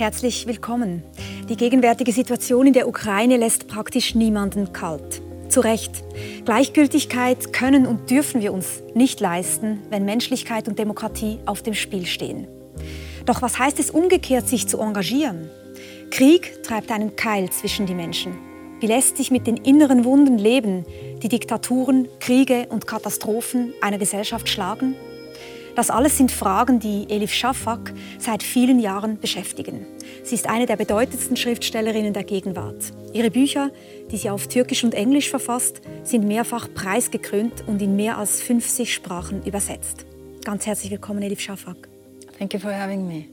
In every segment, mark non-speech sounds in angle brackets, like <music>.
Herzlich willkommen. Die gegenwärtige Situation in der Ukraine lässt praktisch niemanden kalt. Zu Recht. Gleichgültigkeit können und dürfen wir uns nicht leisten, wenn Menschlichkeit und Demokratie auf dem Spiel stehen. Doch was heißt es umgekehrt, sich zu engagieren? Krieg treibt einen Keil zwischen die Menschen. Wie lässt sich mit den inneren Wunden leben, die Diktaturen, Kriege und Katastrophen einer Gesellschaft schlagen? Das alles sind Fragen, die Elif Shafak seit vielen Jahren beschäftigen. Sie ist eine der bedeutendsten Schriftstellerinnen der Gegenwart. Ihre Bücher, die sie auf Türkisch und Englisch verfasst, sind mehrfach preisgekrönt und in mehr als 50 Sprachen übersetzt. Ganz herzlich willkommen, Elif Shafak. Thank you for having me.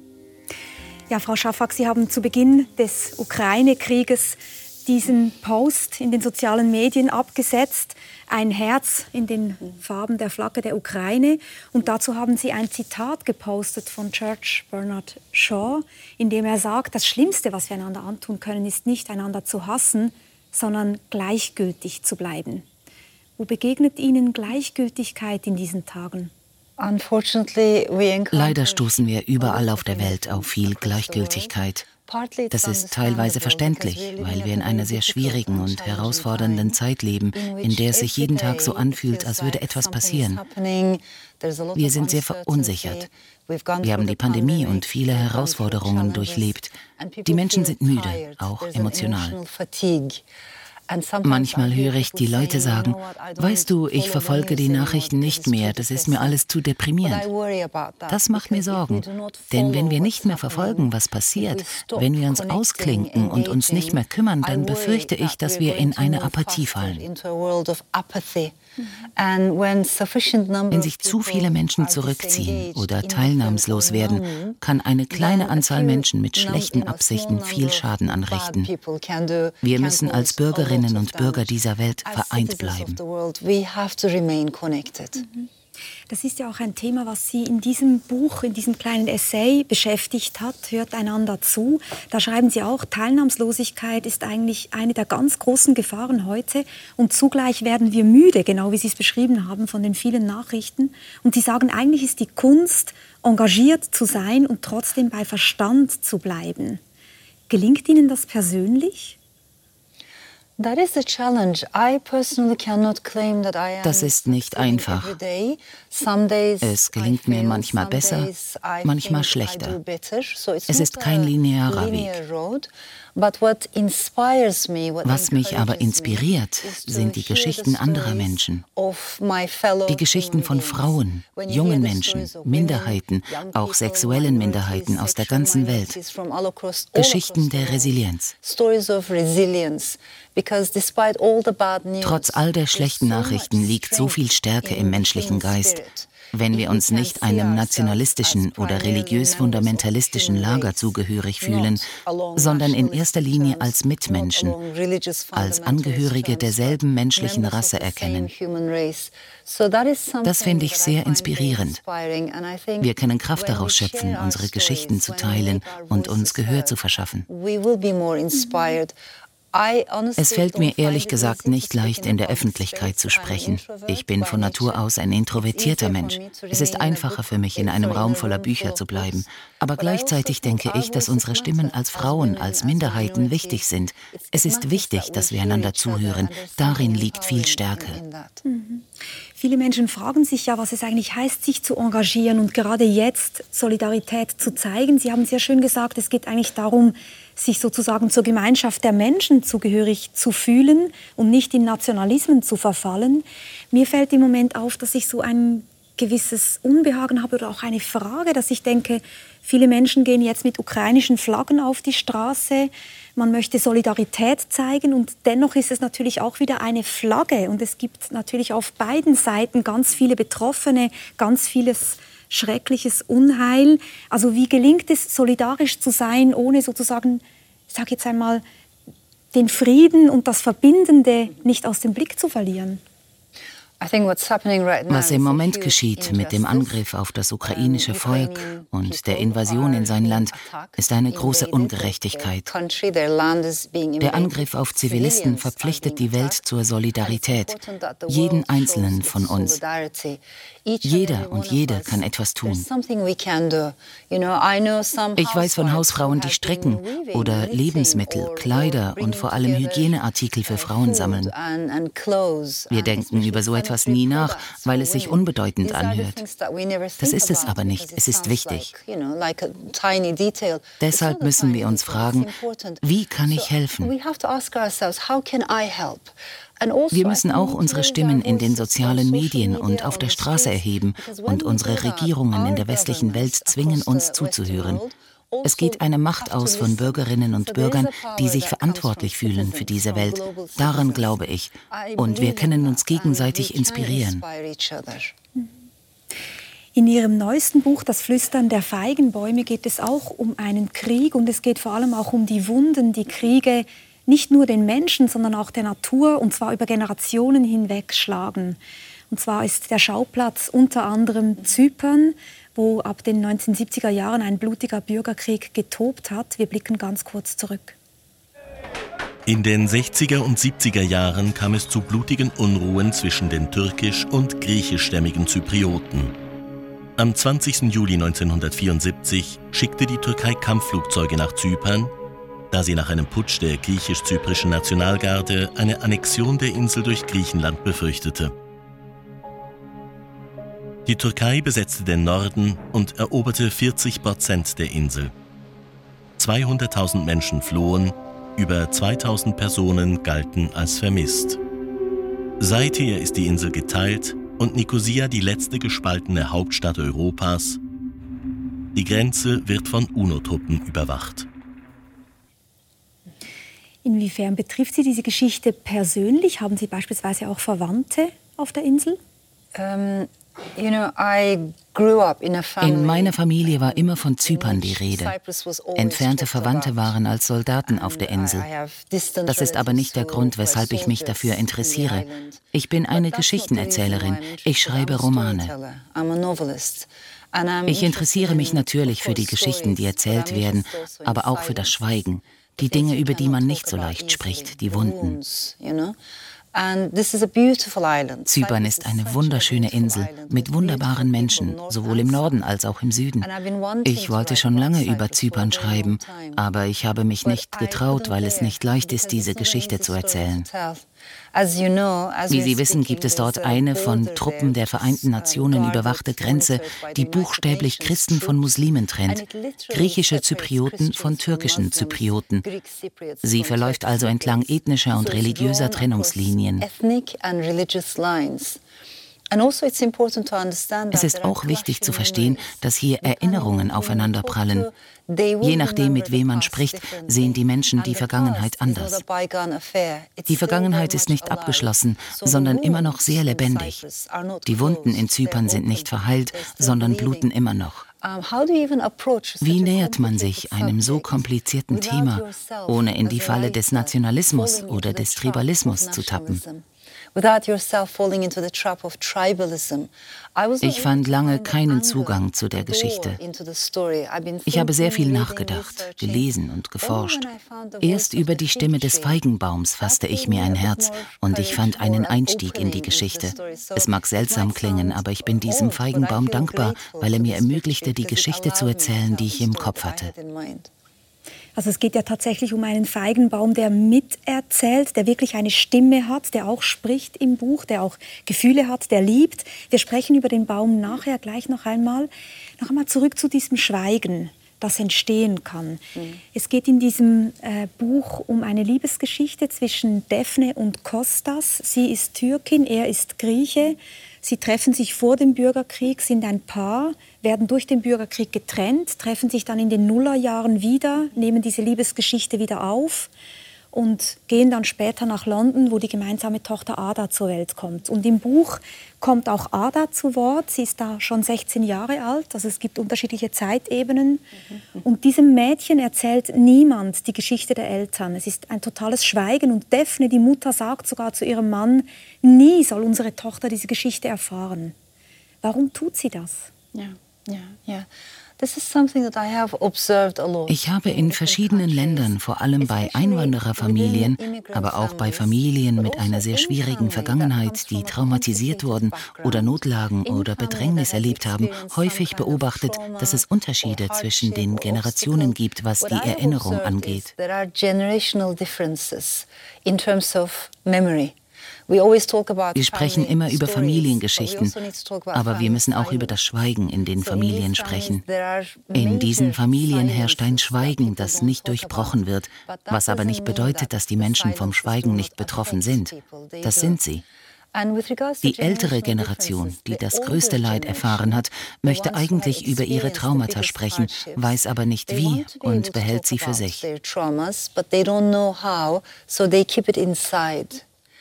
Ja, Frau Schafak, Sie haben zu Beginn des Ukraine-Krieges diesen Post in den sozialen Medien abgesetzt, ein Herz in den Farben der Flagge der Ukraine. Und dazu haben Sie ein Zitat gepostet von Church Bernard Shaw, in dem er sagt, das Schlimmste, was wir einander antun können, ist nicht einander zu hassen, sondern gleichgültig zu bleiben. Wo begegnet Ihnen Gleichgültigkeit in diesen Tagen? Leider stoßen wir überall auf der Welt auf viel Gleichgültigkeit. Das ist teilweise verständlich, weil wir in einer sehr schwierigen und herausfordernden Zeit leben, in der es sich jeden Tag so anfühlt, als würde etwas passieren. Wir sind sehr verunsichert. Wir haben die Pandemie und viele Herausforderungen durchlebt. Die Menschen sind müde, auch emotional. Manchmal höre ich die Leute sagen, weißt du, ich verfolge die Nachrichten nicht mehr, das ist mir alles zu deprimierend. Das macht mir Sorgen, denn wenn wir nicht mehr verfolgen, was passiert, wenn wir uns ausklinken und uns nicht mehr kümmern, dann befürchte ich, dass wir in eine Apathie fallen. Wenn sich zu viele Menschen zurückziehen oder teilnahmslos werden, kann eine kleine Anzahl Menschen mit schlechten Absichten viel Schaden anrichten. Wir müssen als Bürgerinnen und Bürger dieser Welt vereint bleiben. Mhm. Das ist ja auch ein Thema, was Sie in diesem Buch, in diesem kleinen Essay beschäftigt hat, hört einander zu. Da schreiben Sie auch, Teilnahmslosigkeit ist eigentlich eine der ganz großen Gefahren heute und zugleich werden wir müde, genau wie Sie es beschrieben haben, von den vielen Nachrichten. Und Sie sagen, eigentlich ist die Kunst, engagiert zu sein und trotzdem bei Verstand zu bleiben. Gelingt Ihnen das persönlich? Das ist nicht einfach. Es gelingt mir manchmal besser, manchmal schlechter. Es ist kein linearer Weg. Was mich aber inspiriert, sind die Geschichten anderer Menschen. Die Geschichten von Frauen, jungen Menschen, Minderheiten, auch sexuellen Minderheiten aus der ganzen Welt. Geschichten der Resilienz. Trotz all der schlechten Nachrichten liegt so viel Stärke im menschlichen Geist. Wenn wir uns nicht einem nationalistischen oder religiös-fundamentalistischen Lager zugehörig fühlen, sondern in erster Linie als Mitmenschen, als Angehörige derselben menschlichen Rasse erkennen. Das finde ich sehr inspirierend. Wir können Kraft daraus schöpfen, unsere Geschichten zu teilen und uns Gehör zu verschaffen. Es fällt mir ehrlich gesagt nicht leicht, in der Öffentlichkeit zu sprechen. Ich bin von Natur aus ein introvertierter Mensch. Es ist einfacher für mich, in einem Raum voller Bücher zu bleiben. Aber gleichzeitig denke ich, dass unsere Stimmen als Frauen, als Minderheiten wichtig sind. Es ist wichtig, dass wir einander zuhören. Darin liegt viel Stärke. Mhm. Viele Menschen fragen sich ja, was es eigentlich heißt, sich zu engagieren und gerade jetzt Solidarität zu zeigen. Sie haben sehr schön gesagt, es geht eigentlich darum, sich sozusagen zur Gemeinschaft der Menschen zugehörig zu fühlen und nicht in Nationalismen zu verfallen. Mir fällt im Moment auf, dass ich so ein gewisses Unbehagen habe oder auch eine Frage, dass ich denke, viele Menschen gehen jetzt mit ukrainischen Flaggen auf die Straße. Man möchte Solidarität zeigen und dennoch ist es natürlich auch wieder eine Flagge und es gibt natürlich auf beiden Seiten ganz viele Betroffene, ganz vieles schreckliches Unheil. Also wie gelingt es, solidarisch zu sein, ohne sozusagen, ich sage jetzt einmal, den Frieden und das Verbindende nicht aus dem Blick zu verlieren? Was im Moment geschieht mit dem Angriff auf das ukrainische Volk und der Invasion in sein Land, ist eine große Ungerechtigkeit. Der Angriff auf Zivilisten verpflichtet die Welt zur Solidarität, jeden Einzelnen von uns. Jeder und jede kann etwas tun. Ich weiß von Hausfrauen, die Strecken oder Lebensmittel, Kleider und vor allem Hygieneartikel für Frauen sammeln. Wir denken über so etwas etwas nie nach, weil es sich unbedeutend anhört. Das ist es aber nicht, es ist wichtig. Deshalb müssen wir uns fragen, wie kann ich helfen? Wir müssen auch unsere Stimmen in den sozialen Medien und auf der Straße erheben und unsere Regierungen in der westlichen Welt zwingen, uns zuzuhören. Es geht eine Macht aus von Bürgerinnen und Bürgern, die sich verantwortlich fühlen für diese Welt. Daran glaube ich. Und wir können uns gegenseitig inspirieren. In Ihrem neuesten Buch Das Flüstern der Feigenbäume geht es auch um einen Krieg und es geht vor allem auch um die Wunden, die Kriege nicht nur den Menschen, sondern auch der Natur und zwar über Generationen hinweg schlagen. Und zwar ist der Schauplatz unter anderem Zypern, wo ab den 1970er Jahren ein blutiger Bürgerkrieg getobt hat. Wir blicken ganz kurz zurück. In den 60er und 70er Jahren kam es zu blutigen Unruhen zwischen den türkisch- und griechischstämmigen Zyprioten. Am 20. Juli 1974 schickte die Türkei Kampfflugzeuge nach Zypern, da sie nach einem Putsch der griechisch-zyprischen Nationalgarde eine Annexion der Insel durch Griechenland befürchtete. Die Türkei besetzte den Norden und eroberte 40 Prozent der Insel. 200.000 Menschen flohen, über 2000 Personen galten als vermisst. Seither ist die Insel geteilt und Nikosia die letzte gespaltene Hauptstadt Europas. Die Grenze wird von UNO-Truppen überwacht. Inwiefern betrifft Sie diese Geschichte persönlich? Haben Sie beispielsweise auch Verwandte auf der Insel? Ähm, in meiner Familie war immer von Zypern die Rede. Entfernte Verwandte waren als Soldaten auf der Insel. Das ist aber nicht der Grund, weshalb ich mich dafür interessiere. Ich bin eine Geschichtenerzählerin. Ich schreibe Romane. Ich interessiere mich natürlich für die Geschichten, die erzählt werden, aber auch für das Schweigen, die Dinge, über die man nicht so leicht spricht, die Wunden. Zypern ist eine wunderschöne Insel mit wunderbaren Menschen, sowohl im Norden als auch im Süden. Ich wollte schon lange über Zypern schreiben, aber ich habe mich nicht getraut, weil es nicht leicht ist, diese Geschichte zu erzählen. Wie Sie wissen, gibt es dort eine von Truppen der Vereinten Nationen überwachte Grenze, die buchstäblich Christen von Muslimen trennt, griechische Zyprioten von türkischen Zyprioten. Sie verläuft also entlang ethnischer und religiöser Trennungslinien. Also es ist auch wichtig zu verstehen, dass hier Erinnerungen aufeinanderprallen. Je nachdem, mit wem man spricht, sehen die Menschen die Vergangenheit anders. Die Vergangenheit ist nicht abgeschlossen, sondern immer noch sehr lebendig. Die Wunden in Zypern sind nicht verheilt, sondern bluten immer noch. Wie nähert man sich einem so komplizierten Thema, ohne in die Falle des Nationalismus oder des Tribalismus zu tappen? Ich fand lange keinen Zugang zu der Geschichte. Ich habe sehr viel nachgedacht, gelesen und geforscht. Erst über die Stimme des Feigenbaums fasste ich mir ein Herz und ich fand einen Einstieg in die Geschichte. Es mag seltsam klingen, aber ich bin diesem Feigenbaum dankbar, weil er mir ermöglichte, die Geschichte zu erzählen, die ich im Kopf hatte. Also es geht ja tatsächlich um einen Feigenbaum, der miterzählt, der wirklich eine Stimme hat, der auch spricht im Buch, der auch Gefühle hat, der liebt. Wir sprechen über den Baum nachher gleich noch einmal. Noch einmal zurück zu diesem Schweigen, das entstehen kann. Mhm. Es geht in diesem äh, Buch um eine Liebesgeschichte zwischen Daphne und Kostas. Sie ist Türkin, er ist Grieche. Sie treffen sich vor dem Bürgerkrieg, sind ein Paar, werden durch den Bürgerkrieg getrennt, treffen sich dann in den Nullerjahren wieder, nehmen diese Liebesgeschichte wieder auf. Und gehen dann später nach London, wo die gemeinsame Tochter Ada zur Welt kommt. Und im Buch kommt auch Ada zu Wort. Sie ist da schon 16 Jahre alt, also es gibt unterschiedliche Zeitebenen. Und diesem Mädchen erzählt niemand die Geschichte der Eltern. Es ist ein totales Schweigen und Daphne, die Mutter, sagt sogar zu ihrem Mann, nie soll unsere Tochter diese Geschichte erfahren. Warum tut sie das? Ja, ja, ja. Ich habe in verschiedenen Ländern, vor allem bei Einwandererfamilien, aber auch bei Familien mit einer sehr schwierigen Vergangenheit, die traumatisiert wurden oder Notlagen oder Bedrängnis erlebt haben, häufig beobachtet, dass es Unterschiede zwischen den Generationen gibt, was die Erinnerung angeht. Wir sprechen immer über Familiengeschichten, also aber wir müssen auch über das Schweigen in den Familien sprechen. In diesen Familien herrscht ein Schweigen, das nicht durchbrochen wird, was aber nicht bedeutet, dass die Menschen vom Schweigen nicht betroffen sind. Das sind sie. Die ältere Generation, die das größte Leid erfahren hat, möchte eigentlich über ihre Traumata sprechen, weiß aber nicht wie und behält sie für sich.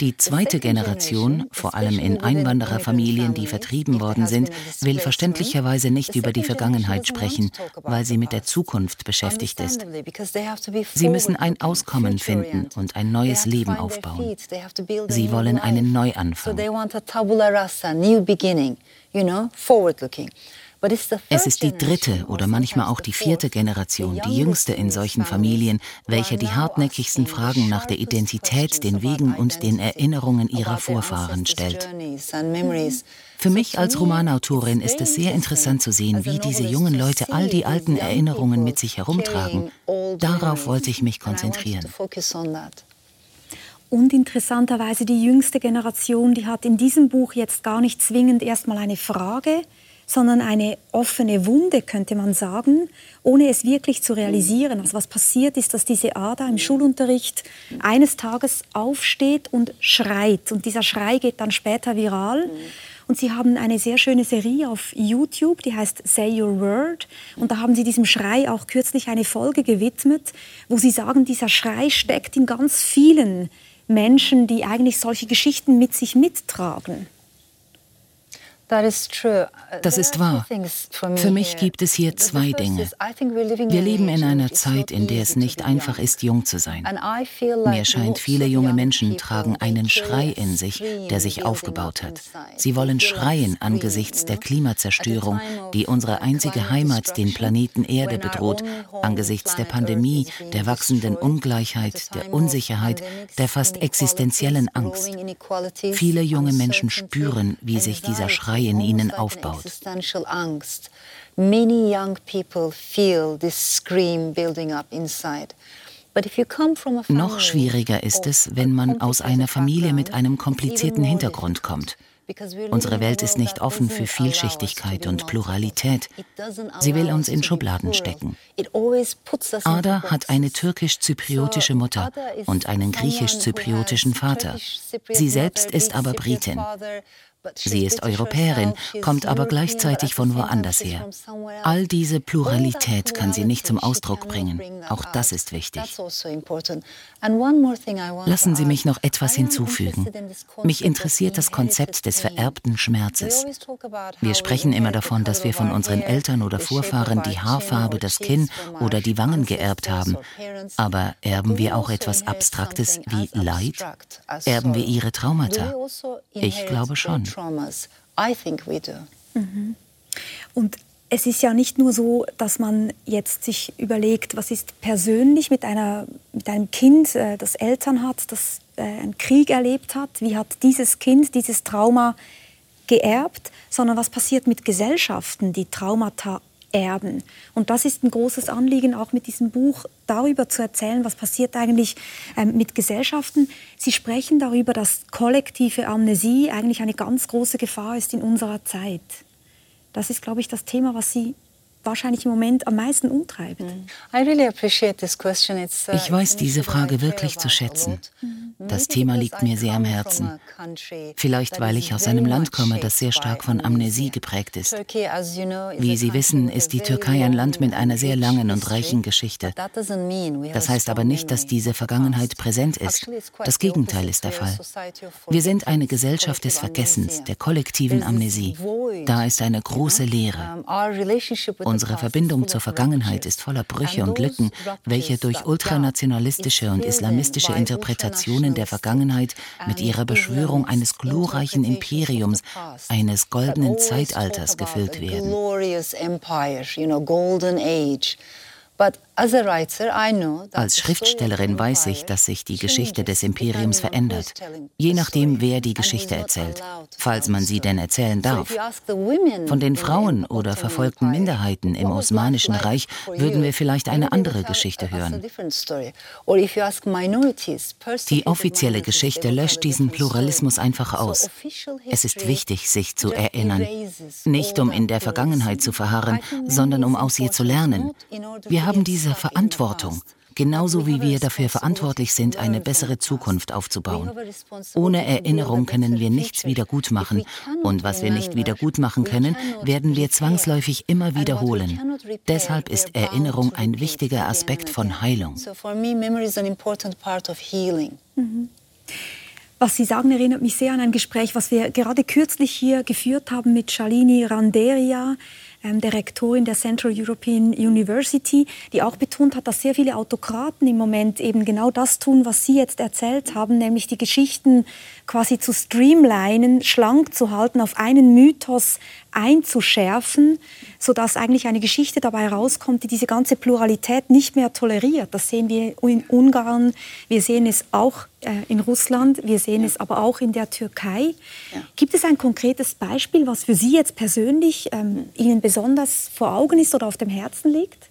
Die zweite Generation, vor allem in Einwandererfamilien, die vertrieben worden sind, will verständlicherweise nicht über die Vergangenheit sprechen, weil sie mit der Zukunft beschäftigt ist. Sie müssen ein Auskommen finden und ein neues Leben aufbauen. Sie wollen einen Neuanfang. Es ist die dritte oder manchmal auch die vierte Generation, die jüngste in solchen Familien, welche die hartnäckigsten Fragen nach der Identität, den Wegen und den Erinnerungen ihrer Vorfahren stellt. Für mich als Romanautorin ist es sehr interessant zu sehen, wie diese jungen Leute all die alten Erinnerungen mit sich herumtragen. Darauf wollte ich mich konzentrieren. Und interessanterweise die jüngste Generation, die hat in diesem Buch jetzt gar nicht zwingend erstmal eine Frage, sondern eine offene Wunde, könnte man sagen, ohne es wirklich zu realisieren. Also was passiert ist, dass diese Ada im Schulunterricht eines Tages aufsteht und schreit. Und dieser Schrei geht dann später viral. Und sie haben eine sehr schöne Serie auf YouTube, die heißt Say Your Word. Und da haben sie diesem Schrei auch kürzlich eine Folge gewidmet, wo sie sagen, dieser Schrei steckt in ganz vielen Menschen, die eigentlich solche Geschichten mit sich mittragen. Das ist wahr. Für mich gibt es hier zwei Dinge. Wir leben in einer Zeit, in der es nicht einfach ist, jung zu sein. Mir scheint, viele junge Menschen tragen einen Schrei in sich, der sich aufgebaut hat. Sie wollen schreien angesichts der Klimazerstörung, die unsere einzige Heimat, den Planeten Erde, bedroht, angesichts der Pandemie, der wachsenden Ungleichheit, der Unsicherheit, der fast existenziellen Angst. Viele junge Menschen spüren, wie sich dieser Schrei Schrei in ihnen aufbaut. Many young people feel this scream building up inside. Noch schwieriger ist es, wenn man aus einer Familie mit einem komplizierten Hintergrund kommt. Unsere Welt ist nicht offen für Vielschichtigkeit und Pluralität. Sie will uns in Schubladen stecken. Ada hat eine türkisch-zypriotische Mutter und einen griechisch-zypriotischen Vater. Sie selbst ist aber Britin. Sie ist Europäerin, kommt aber gleichzeitig von woanders her. All diese Pluralität kann sie nicht zum Ausdruck bringen. Auch das ist wichtig. Lassen Sie mich noch etwas hinzufügen. Mich interessiert das Konzept des vererbten Schmerzes. Wir sprechen immer davon, dass wir von unseren Eltern oder Vorfahren die Haarfarbe, das Kinn oder die Wangen geerbt haben. Aber erben wir auch etwas Abstraktes wie Leid? Erben wir ihre Traumata? Ich glaube schon traumas? I think we do. Mhm. Und es ist ja nicht nur so, dass man jetzt sich überlegt, was ist persönlich mit, einer, mit einem Kind, äh, das Eltern hat, das äh, einen Krieg erlebt hat, wie hat dieses Kind dieses Trauma geerbt, sondern was passiert mit Gesellschaften, die Traumata erben. Und das ist ein großes Anliegen, auch mit diesem Buch darüber zu erzählen, was passiert eigentlich ähm, mit Gesellschaften. Sie sprechen darüber, dass kollektive Amnesie eigentlich eine ganz große Gefahr ist in unserer Zeit. Das ist, glaube ich, das Thema, was Sie wahrscheinlich im Moment am meisten umtreibt? Mm. Ich weiß diese Frage wirklich zu schätzen. Das Thema liegt mir sehr am Herzen. Vielleicht, weil ich aus einem Land komme, das sehr stark von Amnesie geprägt ist. Wie Sie wissen, ist die Türkei ein Land mit einer sehr langen und reichen Geschichte. Das heißt aber nicht, dass diese Vergangenheit präsent ist. Das Gegenteil ist der Fall. Wir sind eine Gesellschaft des Vergessens, der kollektiven Amnesie. Da ist eine große Leere. Unsere Verbindung zur Vergangenheit ist voller Brüche und Lücken, welche durch ultranationalistische und islamistische Interpretationen der Vergangenheit mit ihrer Beschwörung eines glorreichen Imperiums, eines goldenen Zeitalters gefüllt werden. Als Schriftstellerin weiß ich, dass sich die Geschichte des Imperiums verändert, je nachdem, wer die Geschichte erzählt, falls man sie denn erzählen darf. Von den Frauen oder verfolgten Minderheiten im Osmanischen Reich würden wir vielleicht eine andere Geschichte hören. Die offizielle Geschichte löscht diesen Pluralismus einfach aus. Es ist wichtig, sich zu erinnern, nicht um in der Vergangenheit zu verharren, sondern um aus ihr zu lernen. Wir haben diese Verantwortung, genauso wie wir dafür verantwortlich sind, eine bessere Zukunft aufzubauen. Ohne Erinnerung können wir nichts wiedergutmachen und was wir nicht wiedergutmachen können, werden wir zwangsläufig immer wiederholen. Deshalb ist Erinnerung ein wichtiger Aspekt von Heilung. Mhm. Was Sie sagen, erinnert mich sehr an ein Gespräch, was wir gerade kürzlich hier geführt haben mit Shalini Randeria der Rektorin der Central European University, die auch betont hat, dass sehr viele Autokraten im Moment eben genau das tun, was Sie jetzt erzählt haben, nämlich die Geschichten quasi zu streamlinen, schlank zu halten, auf einen Mythos einzuschärfen, sodass eigentlich eine Geschichte dabei rauskommt, die diese ganze Pluralität nicht mehr toleriert. Das sehen wir in Ungarn, wir sehen es auch äh, in Russland, wir sehen ja. es aber auch in der Türkei. Ja. Gibt es ein konkretes Beispiel, was für Sie jetzt persönlich ähm, Ihnen besonders vor Augen ist oder auf dem Herzen liegt?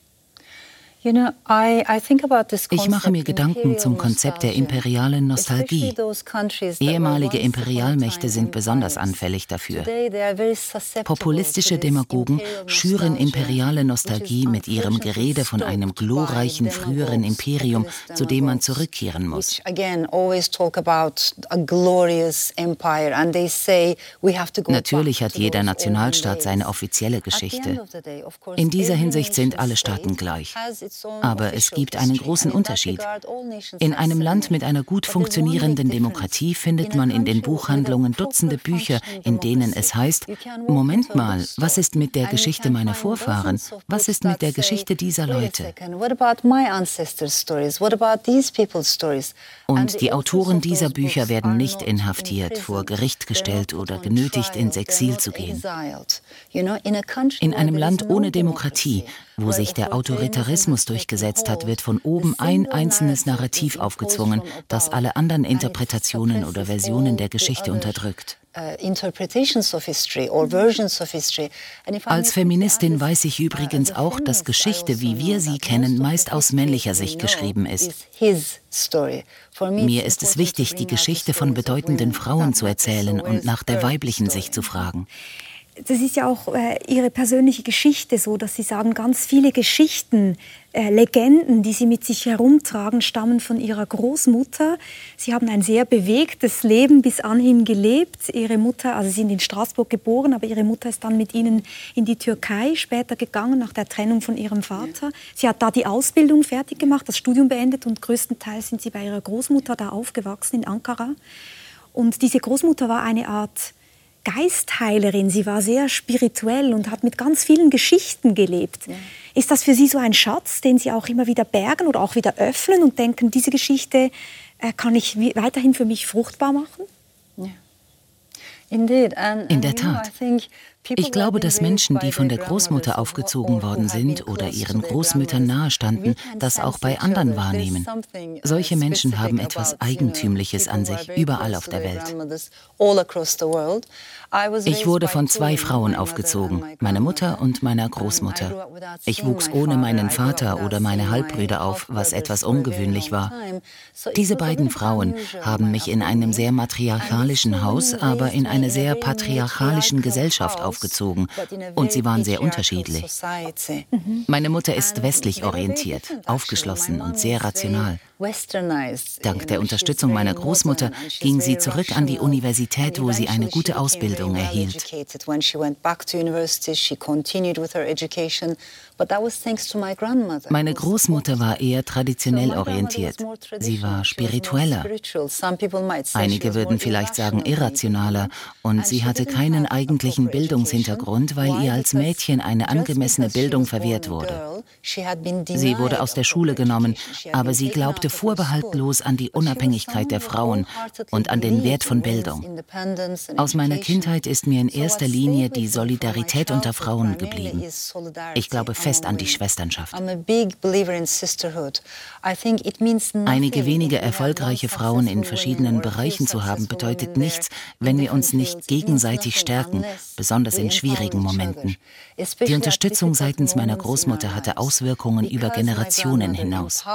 Ich mache mir Gedanken zum Konzept der imperialen Nostalgie. Ehemalige Imperialmächte sind besonders anfällig dafür. Populistische Demagogen schüren imperiale Nostalgie mit ihrem Gerede von einem glorreichen früheren Imperium, zu dem man zurückkehren muss. Natürlich hat jeder Nationalstaat seine offizielle Geschichte. In dieser Hinsicht sind alle Staaten gleich. Aber es gibt einen großen Unterschied. In einem Land mit einer gut funktionierenden Demokratie findet man in den Buchhandlungen Dutzende Bücher, in denen es heißt, Moment mal, was ist mit der Geschichte meiner Vorfahren? Was ist mit der Geschichte dieser Leute? Und die Autoren dieser Bücher werden nicht inhaftiert, vor Gericht gestellt oder genötigt, ins Exil zu gehen. In einem Land ohne Demokratie, wo sich der Autoritarismus durchgesetzt hat, wird von oben ein einzelnes Narrativ aufgezwungen, das alle anderen Interpretationen oder Versionen der Geschichte unterdrückt. Als Feministin weiß ich übrigens auch, dass Geschichte, wie wir sie kennen, meist aus männlicher Sicht geschrieben ist. Mir ist es wichtig, die Geschichte von bedeutenden Frauen zu erzählen und nach der weiblichen Sicht zu fragen das ist ja auch äh, Ihre persönliche Geschichte so, dass Sie sagen, ganz viele Geschichten, äh, Legenden, die Sie mit sich herumtragen, stammen von Ihrer Großmutter. Sie haben ein sehr bewegtes Leben bis anhin gelebt. Ihre Mutter, also Sie sind in Straßburg geboren, aber Ihre Mutter ist dann mit Ihnen in die Türkei später gegangen, nach der Trennung von Ihrem Vater. Sie hat da die Ausbildung fertig gemacht, das Studium beendet und größtenteils sind Sie bei Ihrer Großmutter da aufgewachsen in Ankara. Und diese Großmutter war eine Art Geistheilerin. Sie war sehr spirituell und hat mit ganz vielen Geschichten gelebt. Ja. Ist das für Sie so ein Schatz, den Sie auch immer wieder bergen oder auch wieder öffnen und denken, diese Geschichte äh, kann ich weiterhin für mich fruchtbar machen? Ja. In der Tat. Ich glaube, dass Menschen, die von der Großmutter aufgezogen worden sind oder ihren Großmüttern nahestanden, das auch bei anderen wahrnehmen. Solche Menschen haben etwas Eigentümliches an sich, überall auf der Welt. Ich wurde von zwei Frauen aufgezogen, meiner Mutter und meiner Großmutter. Ich wuchs ohne meinen Vater oder meine Halbbrüder auf, was etwas ungewöhnlich war. Diese beiden Frauen haben mich in einem sehr matriarchalischen Haus, aber in einer sehr patriarchalischen Gesellschaft aufgezogen aufgezogen und sie waren sehr unterschiedlich. Meine Mutter ist westlich orientiert, aufgeschlossen und sehr rational. Dank der Unterstützung meiner Großmutter ging sie zurück an die Universität, wo sie eine gute Ausbildung erhielt. Meine Großmutter war eher traditionell orientiert. Sie war spiritueller. Einige würden vielleicht sagen irrationaler. Und sie hatte keinen eigentlichen Bildungshintergrund, weil ihr als Mädchen eine angemessene Bildung verwehrt wurde. Sie wurde aus der Schule genommen, aber sie glaubte vorbehaltlos an die Unabhängigkeit der Frauen und an den Wert von Bildung. Aus meiner Kindheit ist mir in erster Linie die Solidarität unter Frauen geblieben. Ich glaube fest an die Schwesternschaft. Einige wenige erfolgreiche Frauen in verschiedenen Bereichen zu haben, bedeutet nichts, wenn wir uns nicht gegenseitig stärken, besonders in schwierigen Momenten. Die Unterstützung seitens meiner Großmutter hatte Auswirkungen über Generationen hinaus.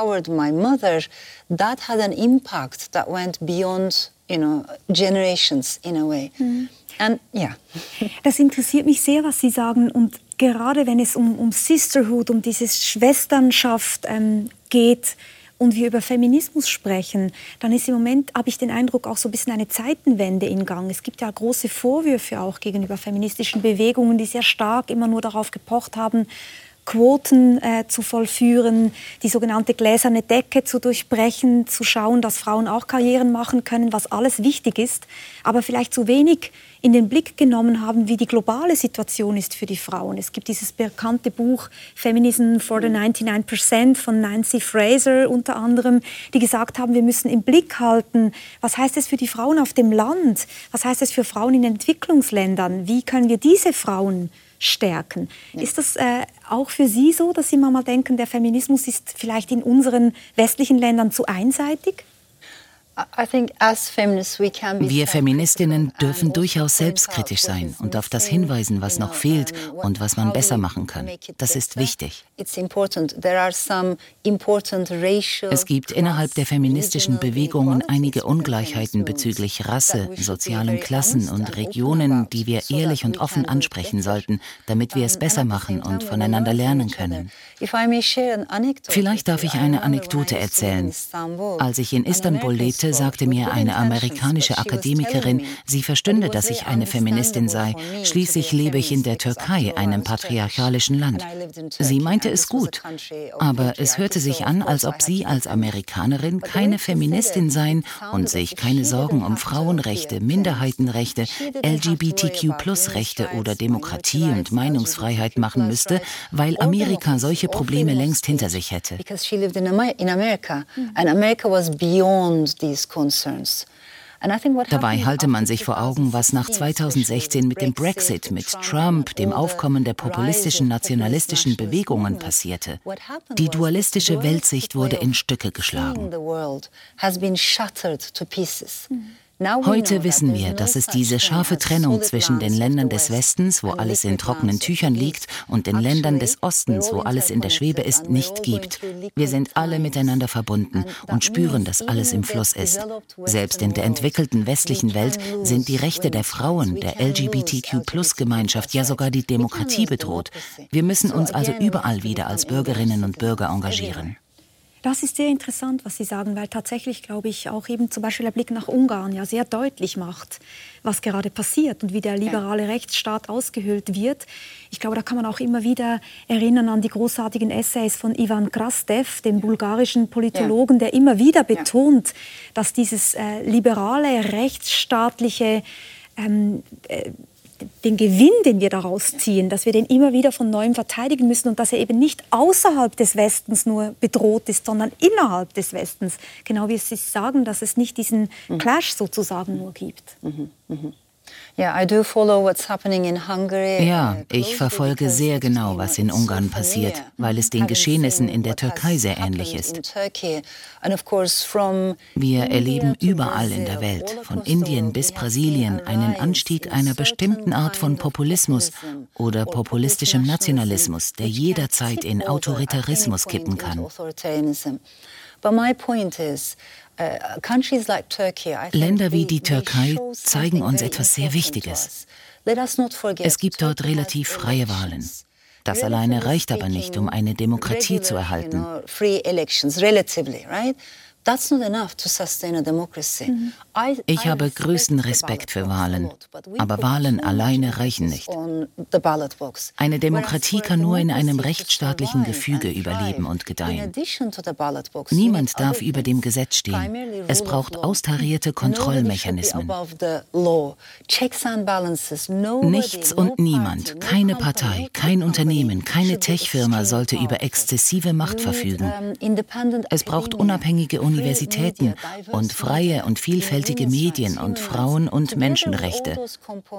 Das interessiert mich sehr, was Sie sagen. Und gerade wenn es um, um Sisterhood, um diese Schwesternschaft ähm, geht, und wir über Feminismus sprechen, dann ist im Moment, habe ich den Eindruck, auch so ein bisschen eine Zeitenwende in Gang. Es gibt ja große Vorwürfe auch gegenüber feministischen Bewegungen, die sehr stark immer nur darauf gepocht haben, Quoten äh, zu vollführen, die sogenannte gläserne Decke zu durchbrechen, zu schauen, dass Frauen auch Karrieren machen können, was alles wichtig ist, aber vielleicht zu wenig in den Blick genommen haben, wie die globale Situation ist für die Frauen. Es gibt dieses bekannte Buch Feminism for the 99% von Nancy Fraser unter anderem, die gesagt haben, wir müssen im Blick halten, was heißt es für die Frauen auf dem Land, was heißt es für Frauen in Entwicklungsländern, wie können wir diese Frauen stärken. Ja. Ist das äh, auch für Sie so, dass Sie mal denken, der Feminismus ist vielleicht in unseren westlichen Ländern zu einseitig? Wir Feministinnen dürfen durchaus selbstkritisch sein und auf das hinweisen, was noch fehlt und was man besser machen kann. Das ist wichtig. Es gibt innerhalb der feministischen Bewegungen einige Ungleichheiten bezüglich Rasse, sozialen Klassen und Regionen, die wir ehrlich und offen ansprechen sollten, damit wir es besser machen und voneinander lernen können. Vielleicht darf ich eine Anekdote erzählen. Als ich in Istanbul lebte, sagte mir eine amerikanische Akademikerin, sie verstünde, dass ich eine Feministin sei. Schließlich lebe ich in der Türkei, einem patriarchalischen Land. Sie meinte es gut, aber es hörte sich an, als ob sie als Amerikanerin keine Feministin seien und sich keine Sorgen um Frauenrechte, Minderheitenrechte, LGBTQ-Plus-Rechte oder Demokratie und Meinungsfreiheit machen müsste, weil Amerika solche Probleme längst hinter sich hätte. Dabei halte man sich vor Augen, was nach 2016 mit dem Brexit, mit Trump, dem Aufkommen der populistischen nationalistischen Bewegungen passierte. Die dualistische Weltsicht wurde in Stücke geschlagen. Heute wissen wir, dass es diese scharfe Trennung zwischen den Ländern des Westens, wo alles in trockenen Tüchern liegt, und den Ländern des Ostens, wo alles in der Schwebe ist, nicht gibt. Wir sind alle miteinander verbunden und spüren, dass alles im Fluss ist. Selbst in der entwickelten westlichen Welt sind die Rechte der Frauen, der LGBTQ-Plus-Gemeinschaft, ja sogar die Demokratie bedroht. Wir müssen uns also überall wieder als Bürgerinnen und Bürger engagieren. Das ist sehr interessant, was Sie sagen, weil tatsächlich, glaube ich, auch eben zum Beispiel der Blick nach Ungarn ja sehr deutlich macht, was gerade passiert und wie der liberale Rechtsstaat ausgehöhlt wird. Ich glaube, da kann man auch immer wieder erinnern an die großartigen Essays von Ivan Krastev, dem bulgarischen Politologen, der immer wieder betont, dass dieses äh, liberale, rechtsstaatliche ähm, äh, den Gewinn, den wir daraus ziehen, dass wir den immer wieder von neuem verteidigen müssen und dass er eben nicht außerhalb des Westens nur bedroht ist, sondern innerhalb des Westens. Genau wie Sie sagen, dass es nicht diesen mhm. Clash sozusagen nur gibt. Mhm. Mhm. Ja, ich verfolge sehr genau, was in Ungarn passiert, weil es den Geschehnissen in der Türkei sehr ähnlich ist. Wir erleben überall in der Welt, von Indien bis Brasilien, einen Anstieg einer bestimmten Art von Populismus oder populistischem Nationalismus, der jederzeit in Autoritarismus kippen kann. But my point is, Länder wie die Türkei zeigen uns etwas sehr Wichtiges. Es gibt dort relativ freie Wahlen. Das alleine reicht aber nicht, um eine Demokratie zu erhalten. Mhm. Ich habe größten Respekt für Wahlen, aber Wahlen alleine reichen nicht. Eine Demokratie kann nur in einem rechtsstaatlichen Gefüge überleben und gedeihen. Niemand darf über dem Gesetz stehen. Es braucht austarierte Kontrollmechanismen. Nichts und niemand, keine Partei, kein Unternehmen, keine Tech-Firma sollte über exzessive Macht verfügen. Es braucht unabhängige Universitäten und freie und vielfältige Medien und Frauen- und Menschenrechte.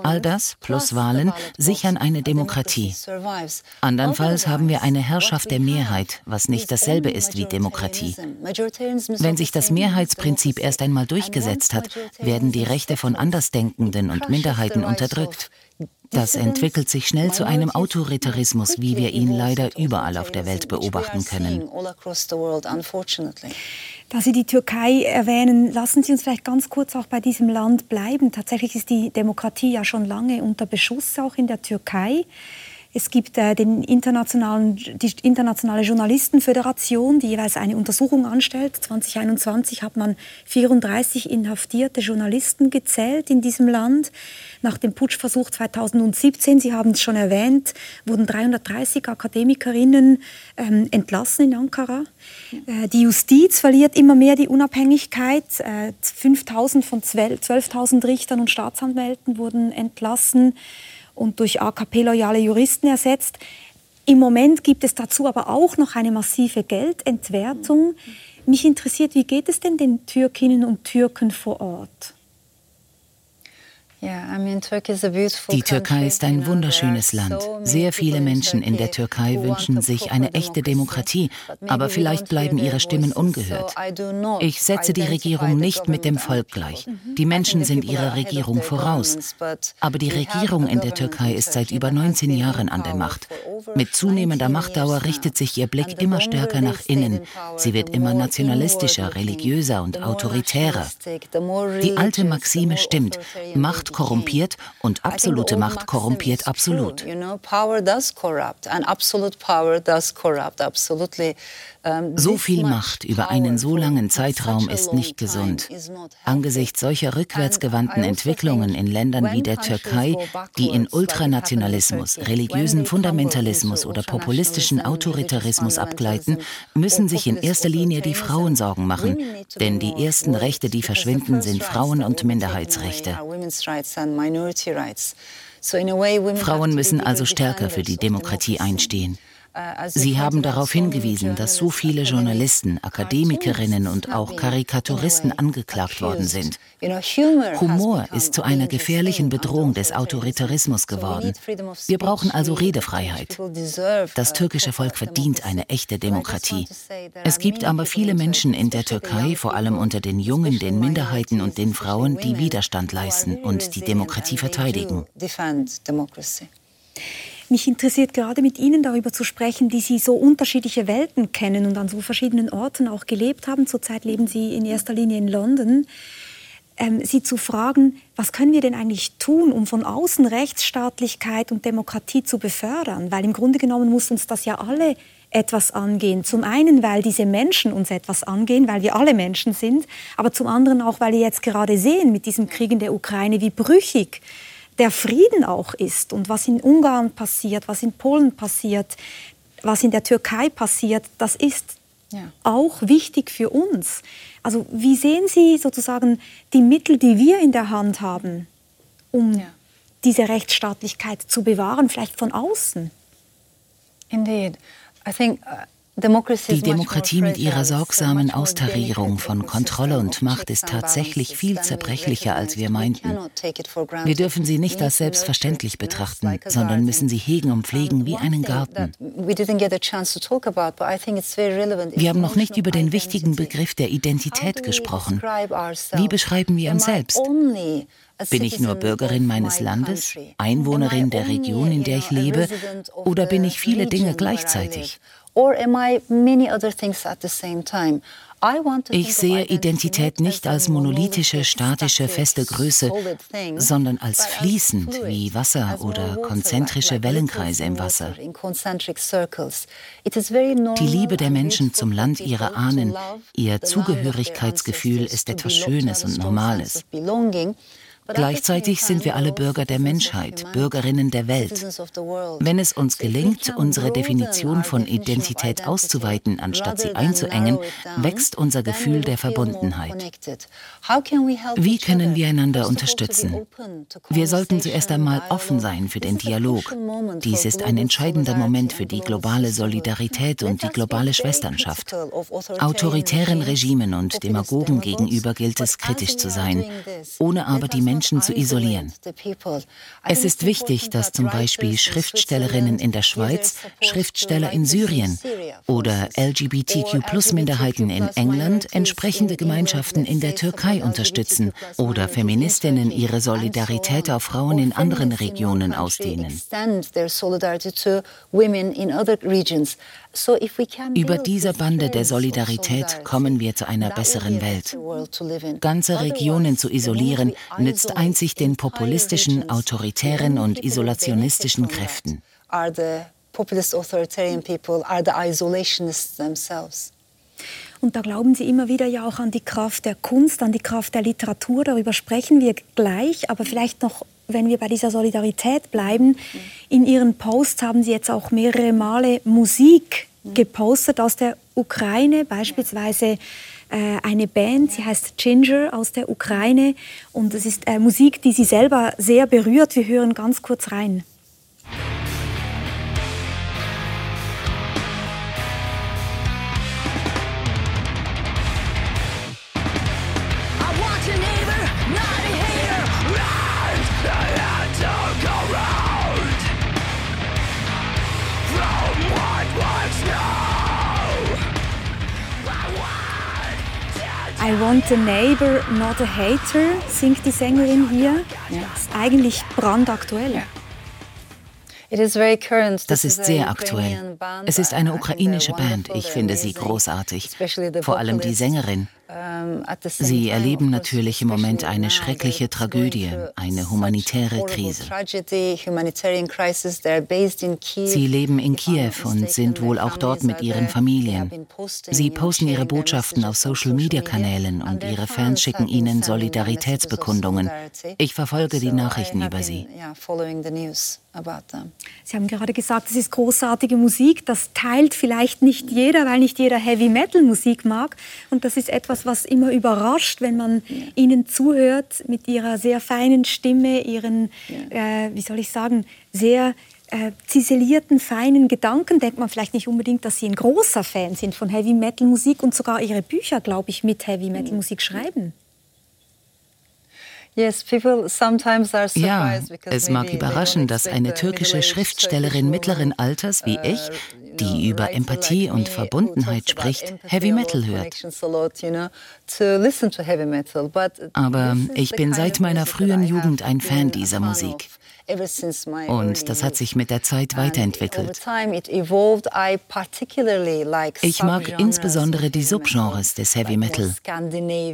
All das plus Wahlen sichern eine Demokratie. Andernfalls haben wir eine Herrschaft der Mehrheit, was nicht dasselbe ist wie Demokratie. Wenn sich das Mehrheitsprinzip erst einmal durchgesetzt hat, werden die Rechte von Andersdenkenden und Minderheiten unterdrückt. Das entwickelt sich schnell zu einem Autoritarismus, wie wir ihn leider überall auf der Welt beobachten können. Da Sie die Türkei erwähnen, lassen Sie uns vielleicht ganz kurz auch bei diesem Land bleiben. Tatsächlich ist die Demokratie ja schon lange unter Beschuss, auch in der Türkei. Es gibt äh, den internationalen, die Internationale Journalistenföderation, die jeweils eine Untersuchung anstellt. 2021 hat man 34 inhaftierte Journalisten gezählt in diesem Land. Nach dem Putschversuch 2017, Sie haben es schon erwähnt, wurden 330 Akademikerinnen ähm, entlassen in Ankara. Äh, die Justiz verliert immer mehr die Unabhängigkeit. Äh, 5000 von 12.000 Richtern und Staatsanwälten wurden entlassen und durch AKP-loyale Juristen ersetzt. Im Moment gibt es dazu aber auch noch eine massive Geldentwertung. Mich interessiert, wie geht es denn den Türkinnen und Türken vor Ort? Die Türkei ist ein wunderschönes Land. Sehr viele Menschen in der Türkei wünschen sich eine echte Demokratie, aber vielleicht bleiben ihre Stimmen ungehört. Ich setze die Regierung nicht mit dem Volk gleich. Die Menschen sind ihrer Regierung voraus. Aber die Regierung in der Türkei ist seit über 19 Jahren an der Macht. Mit zunehmender Machtdauer richtet sich ihr Blick immer stärker nach innen. Sie wird immer nationalistischer, religiöser und autoritärer. Die alte Maxime stimmt. Macht korrumpiert und absolute Macht korrumpiert absolut. So viel Macht über einen so langen Zeitraum ist nicht gesund. Angesichts solcher rückwärtsgewandten Entwicklungen in Ländern wie der Türkei, die in Ultranationalismus, religiösen Fundamentalismus oder populistischen Autoritarismus abgleiten, müssen sich in erster Linie die Frauen Sorgen machen. Denn die ersten Rechte, die verschwinden, sind Frauen- und Minderheitsrechte. Frauen müssen also stärker für die Demokratie einstehen. Sie haben darauf hingewiesen, dass so viele Journalisten, Akademikerinnen und auch Karikaturisten angeklagt worden sind. Humor ist zu einer gefährlichen Bedrohung des Autoritarismus geworden. Wir brauchen also Redefreiheit. Das türkische Volk verdient eine echte Demokratie. Es gibt aber viele Menschen in der Türkei, vor allem unter den Jungen, den Minderheiten und den Frauen, die Widerstand leisten und die Demokratie verteidigen. Mich interessiert gerade mit Ihnen darüber zu sprechen, die Sie so unterschiedliche Welten kennen und an so verschiedenen Orten auch gelebt haben. Zurzeit leben Sie in erster Linie in London. Ähm, Sie zu fragen, was können wir denn eigentlich tun, um von außen Rechtsstaatlichkeit und Demokratie zu befördern? Weil im Grunde genommen muss uns das ja alle etwas angehen. Zum einen, weil diese Menschen uns etwas angehen, weil wir alle Menschen sind, aber zum anderen auch, weil wir jetzt gerade sehen mit diesem Krieg in der Ukraine, wie brüchig der Frieden auch ist und was in Ungarn passiert, was in Polen passiert, was in der Türkei passiert, das ist ja. auch wichtig für uns. Also wie sehen Sie sozusagen die Mittel, die wir in der Hand haben, um ja. diese Rechtsstaatlichkeit zu bewahren, vielleicht von außen? Indeed. I think uh die Demokratie mit ihrer sorgsamen Austarierung von Kontrolle und Macht ist tatsächlich viel zerbrechlicher, als wir meinten. Wir dürfen sie nicht als selbstverständlich betrachten, sondern müssen sie hegen und pflegen wie einen Garten. Wir haben noch nicht über den wichtigen Begriff der Identität gesprochen. Wie beschreiben wir uns selbst? Bin ich nur Bürgerin meines Landes, Einwohnerin der Region, in der ich lebe, oder bin ich viele Dinge gleichzeitig? Ich sehe Identität nicht als monolithische, statische, feste Größe, sondern als fließend wie Wasser oder konzentrische Wellenkreise im Wasser. Die Liebe der Menschen zum Land ihrer Ahnen, ihr Zugehörigkeitsgefühl ist etwas Schönes und Normales. Gleichzeitig sind wir alle Bürger der Menschheit, Bürgerinnen der Welt. Wenn es uns gelingt, unsere Definition von Identität auszuweiten, anstatt sie einzuengen, wächst unser Gefühl der Verbundenheit. Wie können wir einander unterstützen? Wir sollten zuerst einmal offen sein für den Dialog. Dies ist ein entscheidender Moment für die globale Solidarität und die globale Schwesternschaft. Autoritären Regimen und Demagogen gegenüber gilt es, kritisch zu sein, ohne aber die Menschen Menschen zu isolieren. Es ist wichtig, dass zum Beispiel Schriftstellerinnen in der Schweiz, Schriftsteller in Syrien oder LGBTQ-Plus-Minderheiten in England entsprechende Gemeinschaften in der Türkei unterstützen oder Feministinnen ihre Solidarität auf Frauen in anderen Regionen ausdehnen. Über diese Bande der Solidarität kommen wir zu einer besseren Welt. Ganze Regionen zu isolieren, nützt einzig den populistischen, autoritären und isolationistischen Kräften. Und da glauben Sie immer wieder ja auch an die Kraft der Kunst, an die Kraft der Literatur. Darüber sprechen wir gleich. Aber vielleicht noch, wenn wir bei dieser Solidarität bleiben. In Ihren Posts haben Sie jetzt auch mehrere Male Musik gepostet aus der Ukraine, beispielsweise äh, eine Band, sie heißt Ginger aus der Ukraine und es ist äh, Musik, die sie selber sehr berührt. Wir hören ganz kurz rein. I want a neighbor, not a hater, singt die Sängerin hier. Ja. Das ist eigentlich brandaktuell. Das ist sehr aktuell. Es ist eine ukrainische Band. Ich finde sie großartig. Vor allem die Sängerin. Sie erleben natürlich im Moment eine schreckliche Tragödie, eine humanitäre Krise. Sie leben in Kiew und sind wohl auch dort mit ihren Familien. Sie posten ihre Botschaften auf Social-Media-Kanälen und ihre Fans schicken ihnen Solidaritätsbekundungen. Ich verfolge die Nachrichten über sie. Sie haben gerade gesagt, es ist großartige Musik. Das teilt vielleicht nicht jeder, weil nicht jeder Heavy-Metal-Musik mag. Und das ist etwas, etwas, was immer überrascht, wenn man ja. ihnen zuhört mit ihrer sehr feinen Stimme, ihren, ja. äh, wie soll ich sagen, sehr äh, ziselierten, feinen Gedanken denkt man vielleicht nicht unbedingt, dass sie ein großer Fan sind von Heavy Metal Musik und sogar ihre Bücher, glaube ich, mit Heavy Metal Musik schreiben. Ja, es mag überraschen, dass eine türkische Schriftstellerin mittleren Alters wie ich, die über Empathie und Verbundenheit spricht, Heavy Metal hört. Aber ich bin seit meiner frühen Jugend ein Fan dieser Musik. Und das hat sich mit der Zeit weiterentwickelt. Ich mag insbesondere die Subgenres des Heavy Metal,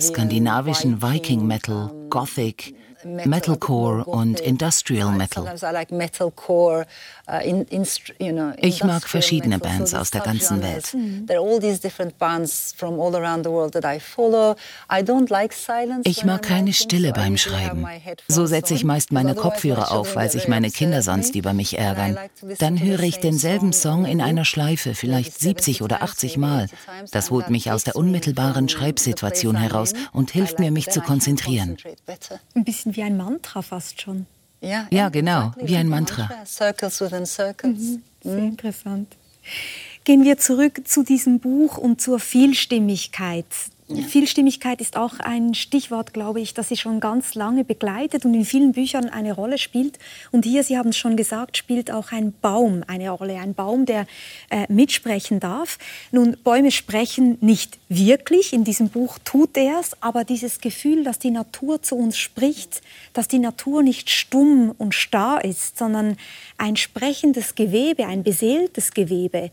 skandinavischen Viking Metal, Gothic, Metalcore und Industrial Metal. Uh, ich mag verschiedene Bands aus der ganzen Welt. Ich mag keine Stille beim Schreiben. So setze ich meist meine Kopfhörer auf, weil sich meine Kinder sonst über mich ärgern. Dann höre ich denselben Song in einer Schleife, vielleicht 70 oder 80 Mal. Das holt mich aus der unmittelbaren Schreibsituation heraus und hilft mir, mich zu konzentrieren. Ein bisschen wie ein Mantra fast schon. Ja, ja genau, wie ein Mantra. Circles within circles. Mhm. Sehr mhm. interessant. Gehen wir zurück zu diesem Buch und zur Vielstimmigkeit. Vielstimmigkeit ist auch ein Stichwort, glaube ich, das Sie schon ganz lange begleitet und in vielen Büchern eine Rolle spielt. Und hier, Sie haben es schon gesagt, spielt auch ein Baum eine Rolle. Ein Baum, der äh, mitsprechen darf. Nun, Bäume sprechen nicht wirklich. In diesem Buch tut er es. Aber dieses Gefühl, dass die Natur zu uns spricht, dass die Natur nicht stumm und starr ist, sondern ein sprechendes Gewebe, ein beseeltes Gewebe,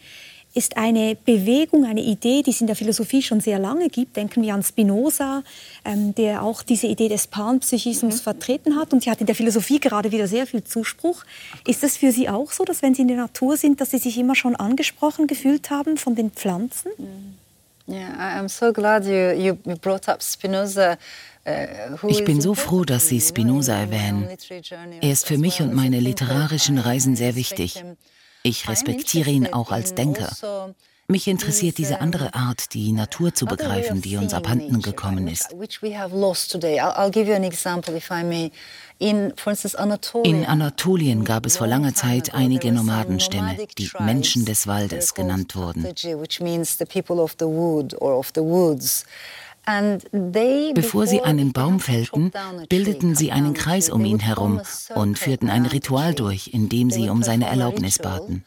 ist eine Bewegung, eine Idee, die es in der Philosophie schon sehr lange gibt. Denken wir an Spinoza, ähm, der auch diese Idee des Panpsychismus mhm. vertreten hat. Und sie hat in der Philosophie gerade wieder sehr viel Zuspruch. Ist das für Sie auch so, dass wenn Sie in der Natur sind, dass Sie sich immer schon angesprochen gefühlt haben von den Pflanzen? Yeah, I'm so glad you, you brought up Spinoza. Uh, ich bin so froh, dass Sie Spinoza erwähnen. Er ist für mich und meine literarischen Reisen sehr wichtig. Ich respektiere ihn auch als Denker. Mich interessiert diese andere Art, die Natur zu begreifen, die uns abhanden gekommen ist. In Anatolien gab es vor langer Zeit einige Nomadenstämme, die Menschen des Waldes genannt wurden. Bevor sie einen Baum fällten, bildeten sie einen Kreis um ihn herum und führten ein Ritual durch, in dem sie um seine Erlaubnis baten.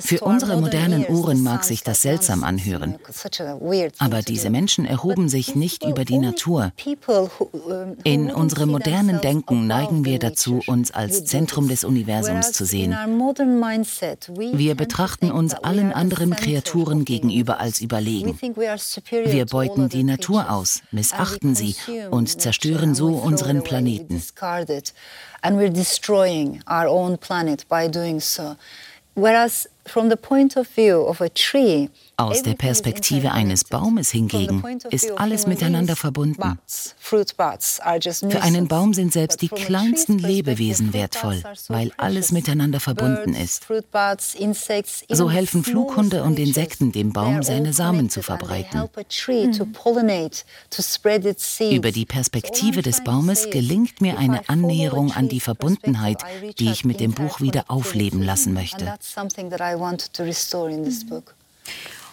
Für unsere modernen Ohren mag sich das seltsam anhören. Aber diese Menschen erhoben sich nicht über die Natur. In unserem modernen Denken neigen wir dazu, uns als Zentrum des Universums zu sehen. Wir betrachten uns allen anderen Kreaturen gegenüber als überlegen. Wir beuten die Natur aus, missachten sie und zerstören so unseren Planeten. And we're destroying our own planet by doing so. Whereas from the point of view of a tree, aus der Perspektive eines Baumes hingegen ist alles miteinander verbunden. Für einen Baum sind selbst die kleinsten Lebewesen wertvoll, weil alles miteinander verbunden ist. So helfen Flughunde und Insekten dem Baum, seine Samen zu verbreiten. Über die Perspektive des Baumes gelingt mir eine Annäherung an die Verbundenheit, die ich mit dem Buch wieder aufleben lassen möchte.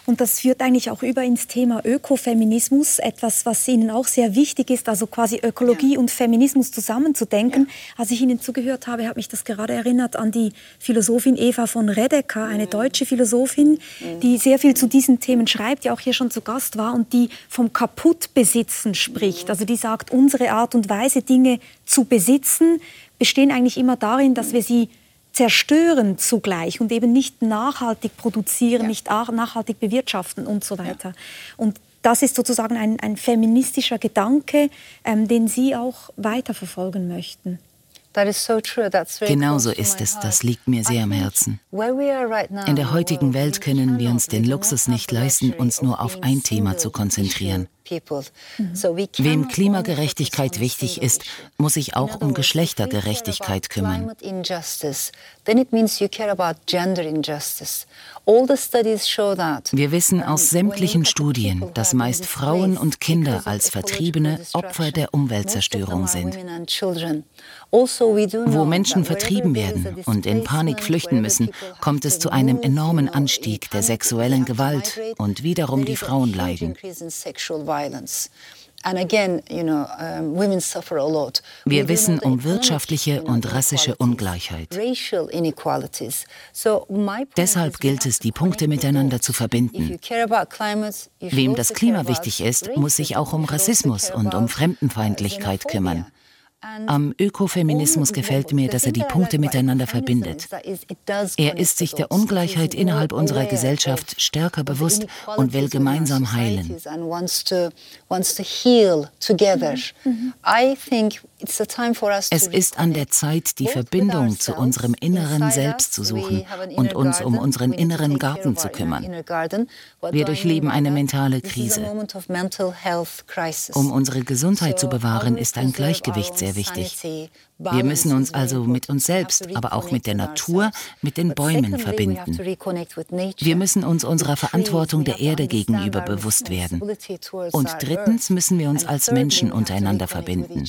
Und das führt eigentlich auch über ins Thema Ökofeminismus, etwas, was Ihnen auch sehr wichtig ist, also quasi Ökologie ja. und Feminismus zusammenzudenken. Ja. Als ich Ihnen zugehört habe, hat mich das gerade erinnert an die Philosophin Eva von Redeker, eine mhm. deutsche Philosophin, mhm. die sehr viel zu diesen Themen schreibt, die auch hier schon zu Gast war und die vom Kaputtbesitzen spricht. Mhm. Also die sagt, unsere Art und Weise, Dinge zu besitzen, bestehen eigentlich immer darin, dass wir sie zerstören zugleich und eben nicht nachhaltig produzieren, ja. nicht nachhaltig bewirtschaften und so weiter. Ja. Und das ist sozusagen ein, ein feministischer Gedanke, ähm, den Sie auch weiterverfolgen möchten. Genauso ist es, das liegt mir sehr am Herzen. In der heutigen Welt können wir uns den Luxus nicht leisten, uns nur auf ein Thema zu konzentrieren. Wem Klimagerechtigkeit wichtig ist, muss sich auch um Geschlechtergerechtigkeit kümmern. Wir wissen aus sämtlichen Studien, dass meist Frauen und Kinder als Vertriebene Opfer der Umweltzerstörung sind. Also, Wo Menschen vertrieben werden und in Panik flüchten müssen, kommt es zu einem enormen Anstieg der sexuellen Gewalt und wiederum die Frauen leiden. Wir wissen um wirtschaftliche und rassische Ungleichheit. Deshalb gilt es, die Punkte miteinander zu verbinden. Wem das Klima wichtig ist, muss sich auch um Rassismus und um Fremdenfeindlichkeit kümmern. Am Ökofeminismus gefällt mir, dass er die Punkte miteinander verbindet. Er ist sich der Ungleichheit innerhalb unserer Gesellschaft stärker bewusst und will gemeinsam heilen. Es ist an der Zeit, die Verbindung zu unserem inneren Selbst zu suchen und uns um unseren inneren Garten zu kümmern. Wir durchleben eine mentale Krise. Um unsere Gesundheit zu bewahren, ist ein Gleichgewicht sehr sehr wichtig. Wir müssen uns also mit uns selbst, aber auch mit der Natur, mit den Bäumen verbinden. Wir müssen uns unserer Verantwortung der Erde gegenüber bewusst werden. Und drittens müssen wir uns als Menschen untereinander verbinden.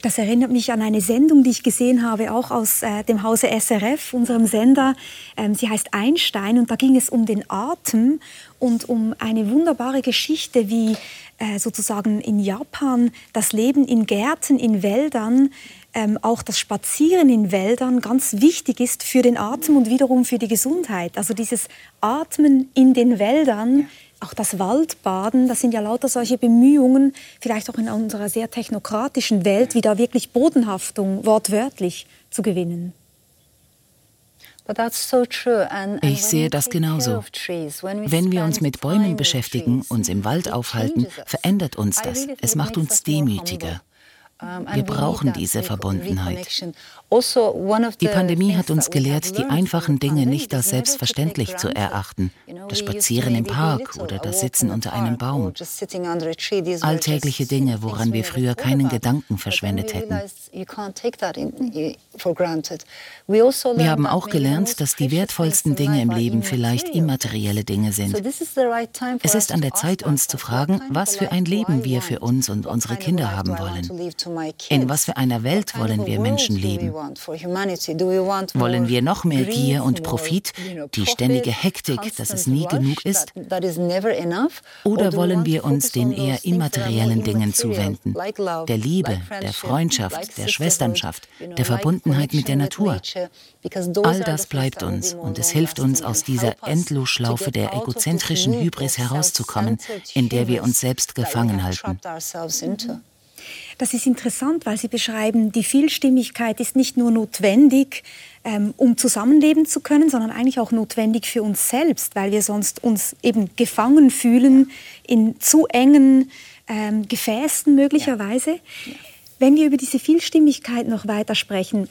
Das erinnert mich an eine Sendung, die ich gesehen habe, auch aus äh, dem Hause SRF, unserem Sender. Ähm, sie heißt Einstein und da ging es um den Atem und um eine wunderbare Geschichte, wie äh, sozusagen in Japan das Leben in Gärten, in Wäldern, ähm, auch das Spazieren in Wäldern ganz wichtig ist für den Atem und wiederum für die Gesundheit. Also dieses Atmen in den Wäldern, auch das Waldbaden, das sind ja lauter solche Bemühungen, vielleicht auch in unserer sehr technokratischen Welt, wieder wirklich Bodenhaftung wortwörtlich zu gewinnen. Ich sehe das genauso. Wenn wir uns mit Bäumen beschäftigen, uns im Wald aufhalten, verändert uns das. Es macht uns demütiger. Wir brauchen diese Verbundenheit. Also, die Pandemie hat uns gelehrt, die einfachen Dinge nicht als selbstverständlich zu erachten. Das Spazieren im Park oder das Sitzen unter einem Baum. Alltägliche Dinge, woran wir früher keinen Gedanken verschwendet hätten. Also wir haben auch gelernt, dass die wertvollsten Dinge im Leben vielleicht immaterielle Dinge sind. Es ist an der Zeit, uns zu fragen, was für ein Leben wir für uns und unsere Kinder haben wollen. In was für einer Welt wollen wir Menschen leben? Wollen wir noch mehr Gier und Profit, die ständige Hektik, dass es nie genug ist? Oder wollen wir uns den eher immateriellen Dingen zuwenden? Der Liebe, der Freundschaft, der Schwesternschaft, der Verbundenheit mit der Natur? All das bleibt uns und es hilft uns, aus dieser Endlosschlaufe der egozentrischen Hybris herauszukommen, in der wir uns selbst gefangen halten. Das ist interessant, weil Sie beschreiben, die Vielstimmigkeit ist nicht nur notwendig, ähm, um zusammenleben zu können, sondern eigentlich auch notwendig für uns selbst, weil wir sonst uns eben gefangen fühlen in zu engen ähm, Gefäßen möglicherweise. Ja. Wenn wir über diese Vielstimmigkeit noch weiter sprechen,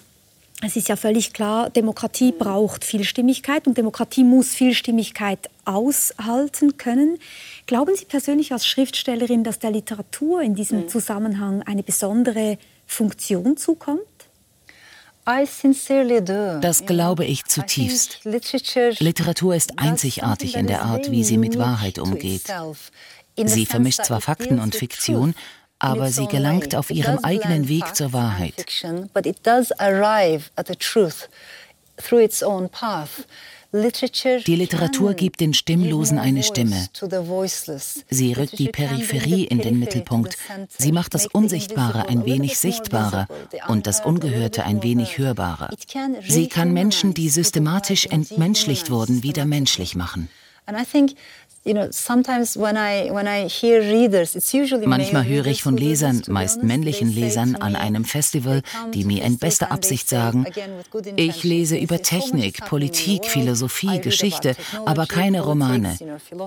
es ist ja völlig klar, Demokratie braucht Vielstimmigkeit und Demokratie muss Vielstimmigkeit aushalten können. Glauben Sie persönlich als Schriftstellerin, dass der Literatur in diesem hm. Zusammenhang eine besondere Funktion zukommt? Das glaube ich zutiefst. Literatur ist einzigartig in der Art, wie sie mit Wahrheit umgeht. Sie vermischt zwar Fakten und Fiktion, aber sie gelangt auf ihrem eigenen Weg zur Wahrheit. Die Literatur gibt den Stimmlosen eine Stimme. Sie rückt die Peripherie in den Mittelpunkt. Sie macht das Unsichtbare ein wenig sichtbarer und das Ungehörte ein wenig hörbarer. Sie kann Menschen, die systematisch entmenschlicht wurden, wieder menschlich machen. Manchmal höre ich von Lesern, meist männlichen Lesern, an einem Festival, die mir in bester Absicht sagen, ich lese über Technik, Politik, Philosophie, Geschichte, aber keine Romane.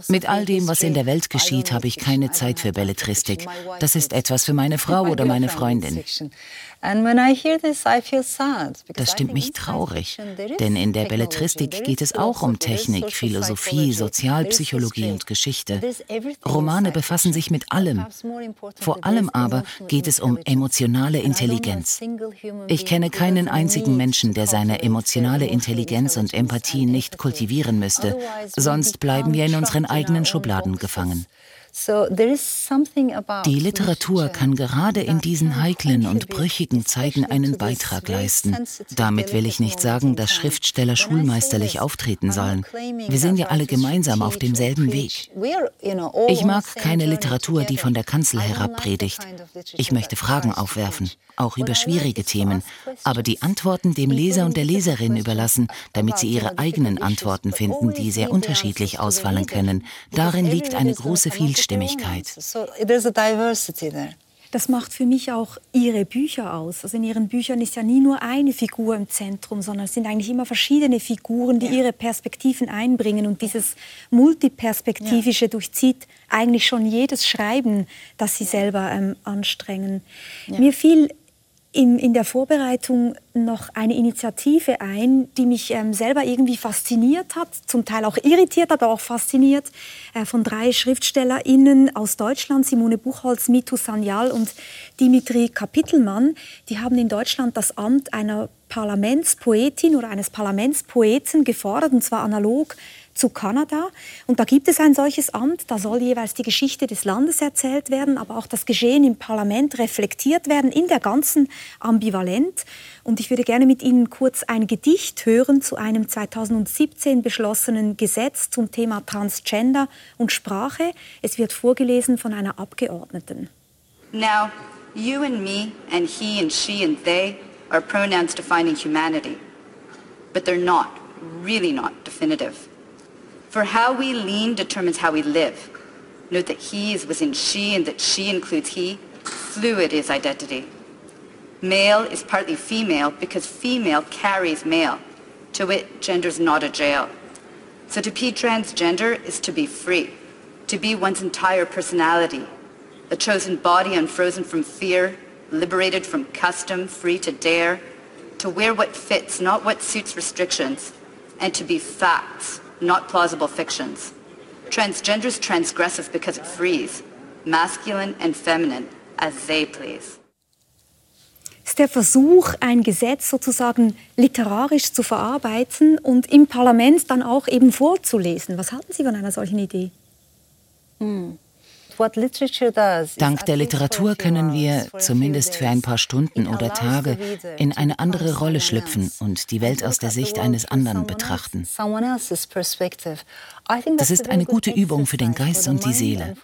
Mit all dem, was in der Welt geschieht, habe ich keine Zeit für Belletristik. Das ist etwas für meine <laughs> Frau oder meine Freundin. Das stimmt mich traurig, denn in der Belletristik geht es auch um Technik, Philosophie, Sozialpsychologie und Geschichte. Romane befassen sich mit allem. Vor allem aber geht es um emotionale Intelligenz. Ich kenne keinen einzigen Menschen, der seine emotionale Intelligenz und Empathie nicht kultivieren müsste, sonst bleiben wir in unseren eigenen Schubladen gefangen. Die Literatur kann gerade in diesen heiklen und brüchigen Zeiten einen Beitrag leisten. Damit will ich nicht sagen, dass Schriftsteller schulmeisterlich auftreten sollen. Wir sind ja alle gemeinsam auf demselben Weg. Ich mag keine Literatur, die von der Kanzel herab predigt. Ich möchte Fragen aufwerfen, auch über schwierige Themen, aber die Antworten dem Leser und der Leserin überlassen, damit sie ihre eigenen Antworten finden, die sehr unterschiedlich ausfallen können. Darin liegt eine große Vielstimmigkeit. Das macht für mich auch Ihre Bücher aus. Also in Ihren Büchern ist ja nie nur eine Figur im Zentrum, sondern es sind eigentlich immer verschiedene Figuren, die ja. ihre Perspektiven einbringen. Und dieses Multiperspektivische ja. durchzieht eigentlich schon jedes Schreiben, das Sie selber ähm, anstrengen. Ja. Mir fiel in, in der Vorbereitung noch eine Initiative ein, die mich ähm, selber irgendwie fasziniert hat, zum Teil auch irritiert, aber auch fasziniert, äh, von drei SchriftstellerInnen aus Deutschland, Simone Buchholz, Mitu Sanyal und Dimitri Kapitelmann. Die haben in Deutschland das Amt einer Parlamentspoetin oder eines Parlamentspoeten gefordert, und zwar analog zu Kanada. Und da gibt es ein solches Amt, da soll jeweils die Geschichte des Landes erzählt werden, aber auch das Geschehen im Parlament reflektiert werden, in der ganzen Ambivalenz. Und ich würde gerne mit Ihnen kurz ein Gedicht hören zu einem 2017 beschlossenen Gesetz zum Thema Transgender und Sprache. Es wird vorgelesen von einer Abgeordneten. Now, you and me and he and she and they are pronouns defining humanity. But they're not, really not definitive. For how we lean determines how we live. Note that he is within she and that she includes he. Fluid is identity. Male is partly female because female carries male. To wit, gender is not a jail. So to be transgender is to be free, to be one's entire personality, a chosen body unfrozen from fear, liberated from custom, free to dare, to wear what fits, not what suits restrictions, and to be facts, not plausible fictions. Transgender is transgressive because it frees, masculine and feminine, as they please. ist der Versuch, ein Gesetz sozusagen literarisch zu verarbeiten und im Parlament dann auch eben vorzulesen. Was halten Sie von einer solchen Idee? Hm. Dank der Literatur können wir, zumindest für ein paar Stunden oder Tage, in eine andere Rolle schlüpfen und die Welt aus der Sicht eines anderen betrachten. Das ist eine gute Übung für den Geist und die Seele.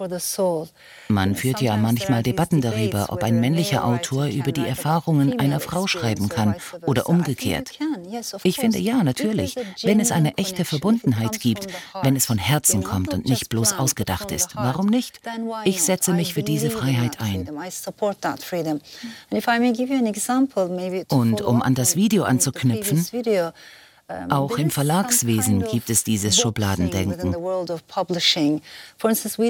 Man führt ja manchmal Debatten darüber, ob ein männlicher Autor über die Erfahrungen einer Frau schreiben kann oder umgekehrt. Ich finde ja, natürlich, wenn es eine echte Verbundenheit gibt, wenn es von Herzen kommt und nicht bloß ausgedacht ist. Warum nicht? Ich setze mich für diese Freiheit ein. Und um an das Video anzuknüpfen, auch im Verlagswesen gibt es dieses Schubladendenken.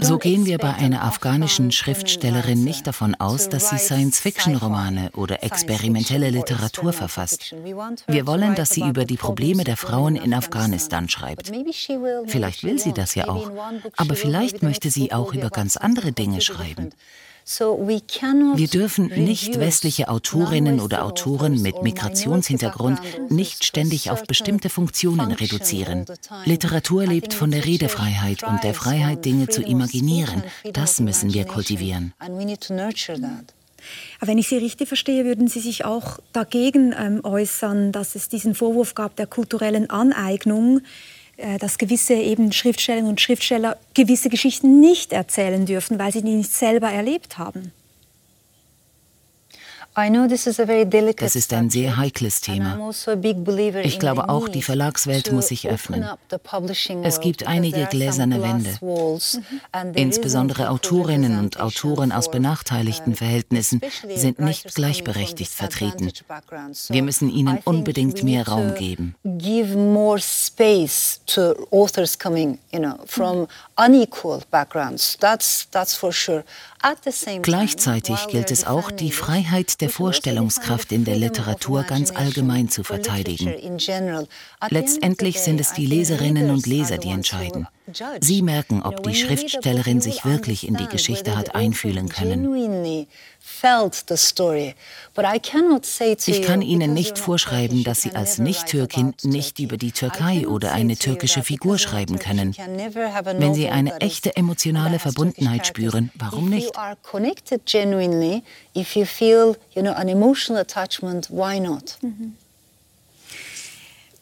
So gehen wir bei einer afghanischen Schriftstellerin nicht davon aus, dass sie Science-Fiction-Romane oder experimentelle Literatur verfasst. Wir wollen, dass sie über die Probleme der Frauen in Afghanistan schreibt. Vielleicht will sie das ja auch, aber vielleicht möchte sie auch über ganz andere Dinge schreiben. Wir dürfen nicht westliche Autorinnen oder Autoren mit Migrationshintergrund nicht ständig auf bestimmte Funktionen reduzieren. Literatur lebt von der Redefreiheit und der Freiheit, Dinge zu imaginieren. Das müssen wir kultivieren. Aber wenn ich Sie richtig verstehe, würden Sie sich auch dagegen ähm, äußern, dass es diesen Vorwurf gab der kulturellen Aneignung, dass gewisse eben Schriftstellerinnen und Schriftsteller gewisse Geschichten nicht erzählen dürfen, weil sie die nicht selber erlebt haben. Das ist ein sehr heikles Thema. Also ich glaube auch, die Verlagswelt muss sich öffnen. Es gibt einige gläserne Wände. Insbesondere Autorinnen und Autoren aus benachteiligten Verhältnissen sind nicht gleichberechtigt vertreten. Wir müssen ihnen unbedingt mehr Raum geben. Gleichzeitig gilt es auch, die Freiheit der Vorstellungskraft in der Literatur ganz allgemein zu verteidigen. Letztendlich sind es die Leserinnen und Leser, die entscheiden. Sie merken, ob die Schriftstellerin sich wirklich in die Geschichte hat einfühlen können. Ich kann Ihnen nicht vorschreiben, dass Sie als Nicht-Türkin nicht über die Türkei oder eine türkische Figur schreiben können. Wenn Sie eine echte emotionale Verbundenheit spüren, warum nicht? Mhm.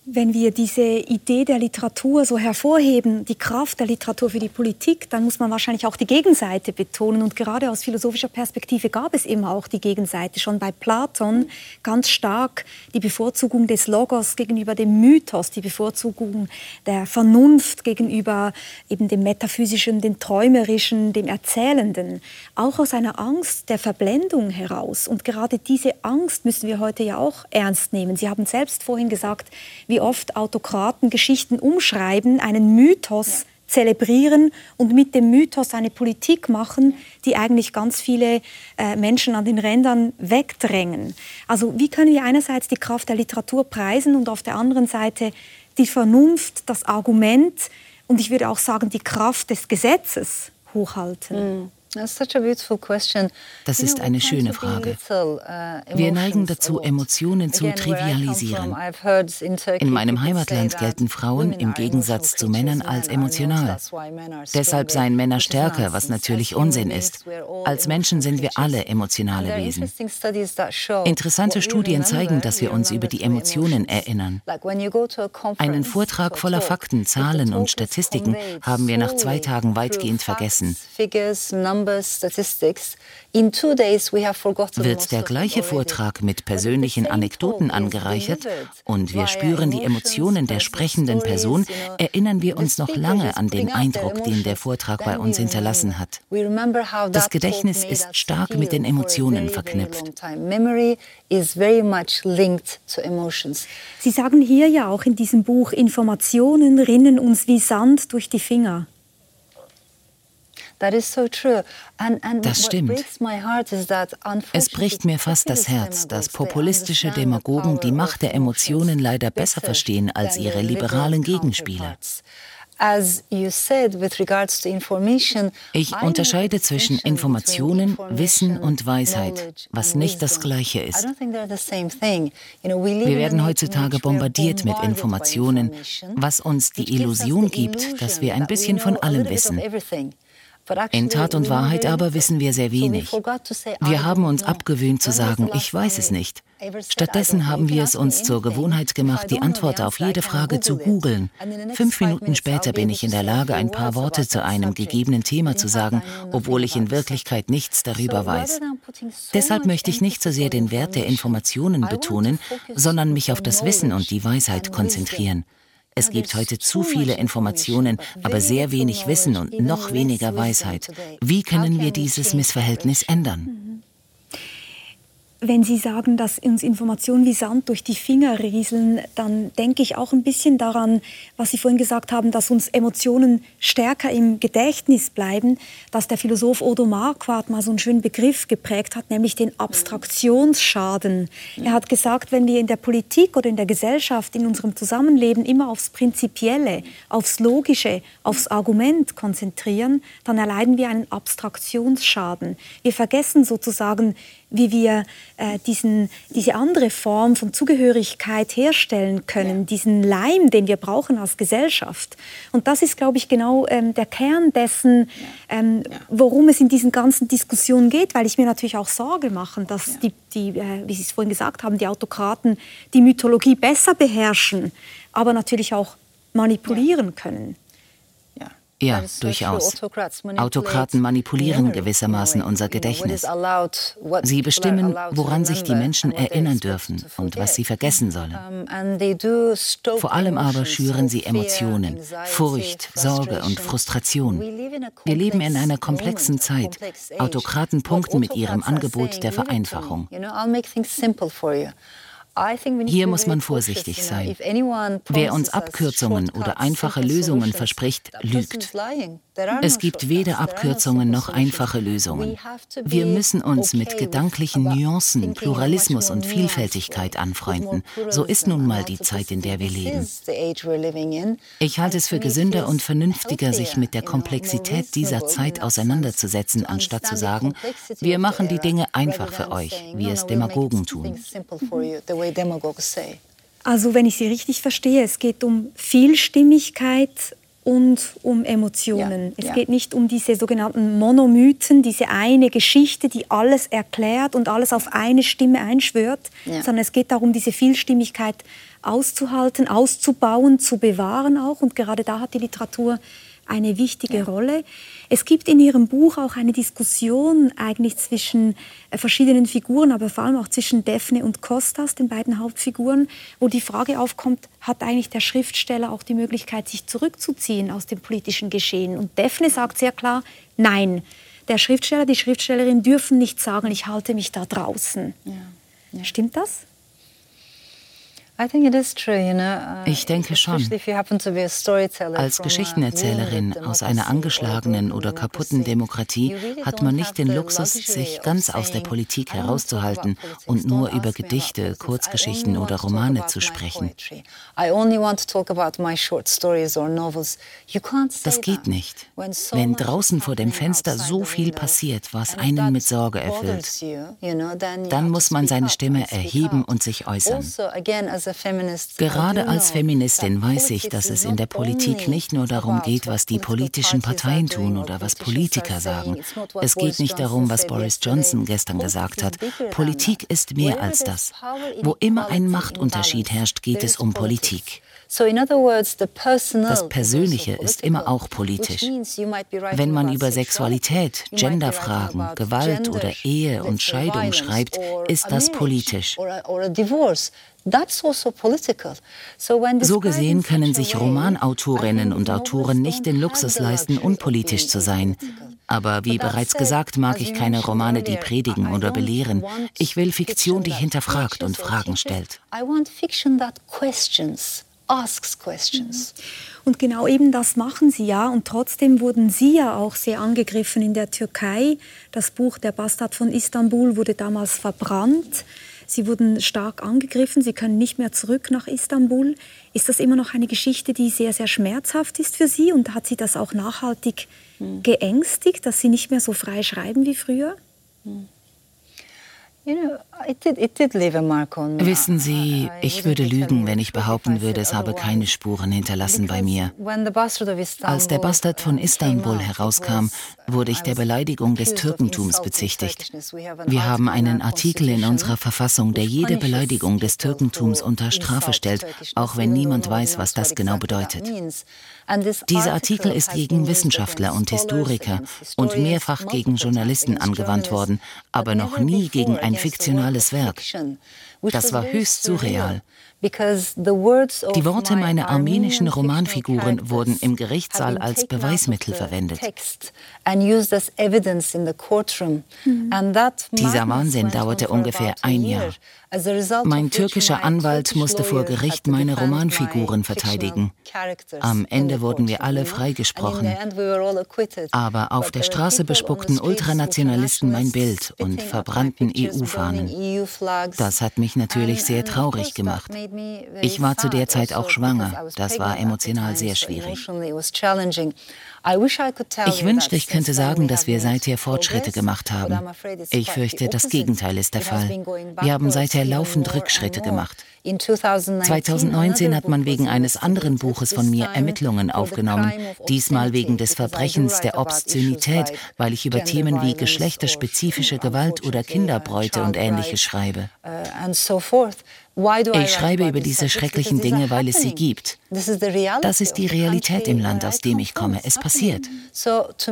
Wenn wir diese Idee der Literatur so hervorheben, die Kraft der Literatur für die Politik, dann muss man wahrscheinlich auch die Gegenseite betonen. Und gerade aus philosophischer Perspektive gab es immer auch die Gegenseite. Schon bei Platon ganz stark die Bevorzugung des Logos gegenüber dem Mythos, die Bevorzugung der Vernunft gegenüber eben dem Metaphysischen, dem Träumerischen, dem Erzählenden. Auch aus einer Angst der Verblendung heraus. Und gerade diese Angst müssen wir heute ja auch ernst nehmen. Sie haben selbst vorhin gesagt, wie oft Autokraten Geschichten umschreiben, einen Mythos zelebrieren und mit dem Mythos eine Politik machen, die eigentlich ganz viele äh, Menschen an den Rändern wegdrängen. Also wie können wir einerseits die Kraft der Literatur preisen und auf der anderen Seite die Vernunft, das Argument und ich würde auch sagen die Kraft des Gesetzes hochhalten? Mm. Das ist eine schöne Frage. Uh, Wir neigen dazu, Emotionen zu trivialisieren. In meinem Heimatland gelten Frauen im Gegensatz zu Männern als emotional. Deshalb seien Männer stärker, was natürlich Unsinn ist. Als Menschen sind wir alle emotionale Wesen. Interessante Studien zeigen, dass wir uns über die Emotionen erinnern. Einen Vortrag voller Fakten, Zahlen und Statistiken haben wir nach zwei Tagen weitgehend vergessen. Wird der gleiche Vortrag mit persönlichen Anekdoten angereichert? und wir spüren die Emotionen der sprechenden Person, erinnern wir uns noch lange an den Eindruck, den der Vortrag bei uns hinterlassen hat. Das Gedächtnis ist stark mit den Emotionen verknüpft. Sie sagen hier ja auch in diesem Buch, Informationen rinnen uns wie Sand durch die Finger. Das stimmt. Es bricht mir fast das Herz, dass populistische Demagogen die Macht der Emotionen leider besser verstehen als ihre liberalen Gegenspieler. Ich unterscheide zwischen Informationen, Wissen und Weisheit, was nicht das Gleiche ist. Wir werden heutzutage bombardiert mit Informationen, was uns die Illusion gibt, dass wir ein bisschen von allem wissen. In Tat und Wahrheit aber wissen wir sehr wenig. Wir haben uns abgewöhnt zu sagen, ich weiß es nicht. Stattdessen haben wir es uns zur Gewohnheit gemacht, die Antwort auf jede Frage zu googeln. Fünf Minuten später bin ich in der Lage, ein paar Worte zu einem gegebenen Thema zu sagen, obwohl ich in Wirklichkeit nichts darüber weiß. Deshalb möchte ich nicht so sehr den Wert der Informationen betonen, sondern mich auf das Wissen und die Weisheit konzentrieren. Es gibt heute zu viele Informationen, aber sehr wenig Wissen und noch weniger Weisheit. Wie können wir dieses Missverhältnis ändern? Wenn Sie sagen, dass uns Informationen wie Sand durch die Finger rieseln, dann denke ich auch ein bisschen daran, was Sie vorhin gesagt haben, dass uns Emotionen stärker im Gedächtnis bleiben, dass der Philosoph Odo Marquardt mal so einen schönen Begriff geprägt hat, nämlich den Abstraktionsschaden. Er hat gesagt, wenn wir in der Politik oder in der Gesellschaft, in unserem Zusammenleben immer aufs Prinzipielle, aufs Logische, aufs Argument konzentrieren, dann erleiden wir einen Abstraktionsschaden. Wir vergessen sozusagen, wie wir äh, diesen, diese andere Form von Zugehörigkeit herstellen können, ja. diesen Leim, den wir brauchen als Gesellschaft. Und das ist, glaube ich, genau ähm, der Kern dessen, ähm, ja. worum es in diesen ganzen Diskussionen geht, weil ich mir natürlich auch Sorge mache, dass ja. die, die äh, wie Sie es vorhin gesagt haben, die Autokraten die Mythologie besser beherrschen, aber natürlich auch manipulieren können. Ja, durchaus. Autokraten manipulieren gewissermaßen unser Gedächtnis. Sie bestimmen, woran sich die Menschen erinnern dürfen und was sie vergessen sollen. Vor allem aber schüren sie Emotionen, Furcht, Sorge und Frustration. Wir leben in einer komplexen Zeit. Autokraten punkten mit ihrem Angebot der Vereinfachung. Hier muss man vorsichtig sein. Wer uns Abkürzungen oder einfache Lösungen verspricht, lügt. Es gibt weder Abkürzungen noch einfache Lösungen. Wir müssen uns mit gedanklichen Nuancen, Pluralismus und Vielfältigkeit anfreunden. So ist nun mal die Zeit, in der wir leben. Ich halte es für gesünder und vernünftiger, sich mit der Komplexität dieser Zeit auseinanderzusetzen, anstatt zu sagen, wir machen die Dinge einfach für euch, wie es Demagogen tun. Also wenn ich Sie richtig verstehe, es geht um Vielstimmigkeit und um Emotionen. Ja, es ja. geht nicht um diese sogenannten Monomythen, diese eine Geschichte, die alles erklärt und alles auf eine Stimme einschwört, ja. sondern es geht darum, diese Vielstimmigkeit auszuhalten, auszubauen, zu bewahren auch. Und gerade da hat die Literatur eine wichtige ja. Rolle. Es gibt in Ihrem Buch auch eine Diskussion eigentlich zwischen äh, verschiedenen Figuren, aber vor allem auch zwischen Daphne und Kostas, den beiden Hauptfiguren, wo die Frage aufkommt, hat eigentlich der Schriftsteller auch die Möglichkeit, sich zurückzuziehen aus dem politischen Geschehen? Und Daphne sagt sehr klar, nein. Der Schriftsteller, die Schriftstellerin dürfen nicht sagen, ich halte mich da draußen. Ja. Ja. Stimmt das? Uh, ich denke schon. Als Geschichtenerzählerin aus einer angeschlagenen oder kaputten Demokratie hat man nicht den Luxus, sich ganz aus der Politik herauszuhalten und nur über Gedichte, Kurzgeschichten oder Romane zu sprechen. Das geht nicht. Wenn draußen vor dem Fenster so viel passiert, was einen mit Sorge erfüllt, dann muss man seine Stimme erheben und sich äußern. Gerade als Feministin weiß ich, dass es in der Politik nicht nur darum geht, was die politischen Parteien tun oder was Politiker sagen. Es geht nicht darum, was Boris Johnson gestern gesagt hat. Politik ist mehr als das. Wo immer ein Machtunterschied herrscht, geht es um Politik. Das Persönliche ist immer auch politisch. Wenn man über Sexualität, Genderfragen, Gewalt oder Ehe und Scheidung schreibt, ist das politisch. Also so gesehen können sich Romanautorinnen und Autoren nicht den Luxus leisten, unpolitisch zu sein. Aber wie bereits gesagt, mag ich keine Romane, die predigen oder belehren. Ich will Fiktion, die hinterfragt und Fragen stellt asks questions. Und genau eben das machen sie ja. Und trotzdem wurden sie ja auch sehr angegriffen in der Türkei. Das Buch Der Bastard von Istanbul wurde damals verbrannt. Sie wurden stark angegriffen. Sie können nicht mehr zurück nach Istanbul. Ist das immer noch eine Geschichte, die sehr, sehr schmerzhaft ist für Sie? Und hat Sie das auch nachhaltig hm. geängstigt, dass Sie nicht mehr so frei schreiben wie früher? Hm. Wissen Sie, ich würde lügen, wenn ich behaupten würde, es habe keine Spuren hinterlassen bei mir. Als der Bastard von Istanbul herauskam, wurde ich der Beleidigung des Türkentums bezichtigt. Wir haben einen Artikel in unserer Verfassung, der jede Beleidigung des Türkentums unter Strafe stellt, auch wenn niemand weiß, was das genau bedeutet. Dieser Artikel ist gegen Wissenschaftler und Historiker und mehrfach gegen Journalisten angewandt worden, aber noch nie gegen ein fiktionales Werk. Das war höchst surreal. Die Worte meiner armenischen Romanfiguren wurden im Gerichtssaal als Beweismittel verwendet. Dieser Wahnsinn dauerte ungefähr ein Jahr. Mein türkischer Anwalt musste vor Gericht meine Romanfiguren verteidigen. Am Ende wurden wir alle freigesprochen. Aber auf der Straße bespuckten Ultranationalisten mein Bild und verbrannten EU-Fahnen. E das hat mich natürlich sehr traurig gemacht. Ich war zu der Zeit auch schwanger. Das war emotional sehr schwierig. Ich wünschte, ich könnte sagen, dass wir seither Fortschritte gemacht haben. Ich fürchte, das Gegenteil ist der Fall. Wir haben seither laufend Rückschritte gemacht. 2019 hat man wegen eines anderen Buches von mir Ermittlungen aufgenommen, diesmal wegen des Verbrechens der Obszönität, weil ich über Themen wie geschlechterspezifische Gewalt oder Kinderbräute und ähnliches schreibe. Ich schreibe über diese schrecklichen Dinge, weil es sie gibt. Das ist die Realität im Land, aus dem ich komme. Es passiert.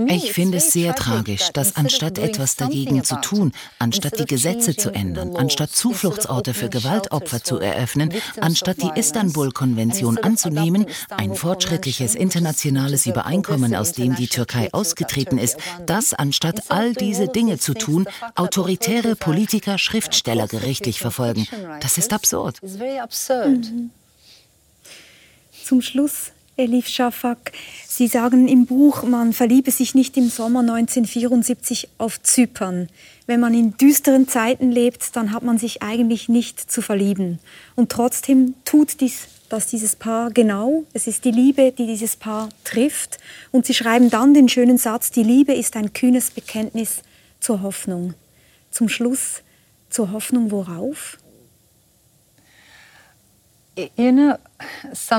Ich finde es sehr tragisch, dass anstatt etwas dagegen zu tun, anstatt die Gesetze zu ändern, anstatt Zufluchtsorte für Gewaltopfer zu eröffnen, anstatt die Istanbul-Konvention anzunehmen, ein fortschrittliches internationales Übereinkommen, aus dem die Türkei ausgetreten ist, dass anstatt all diese Dinge zu tun, autoritäre Politiker Schriftsteller gerichtlich verfolgen. Das ist absurd absurd. Mhm. Zum Schluss, Elif Shafak, Sie sagen im Buch, man verliebe sich nicht im Sommer 1974 auf Zypern. Wenn man in düsteren Zeiten lebt, dann hat man sich eigentlich nicht zu verlieben. Und trotzdem tut dies das dieses Paar genau. Es ist die Liebe, die dieses Paar trifft. Und sie schreiben dann den schönen Satz, die Liebe ist ein kühnes Bekenntnis zur Hoffnung. Zum Schluss, zur Hoffnung worauf?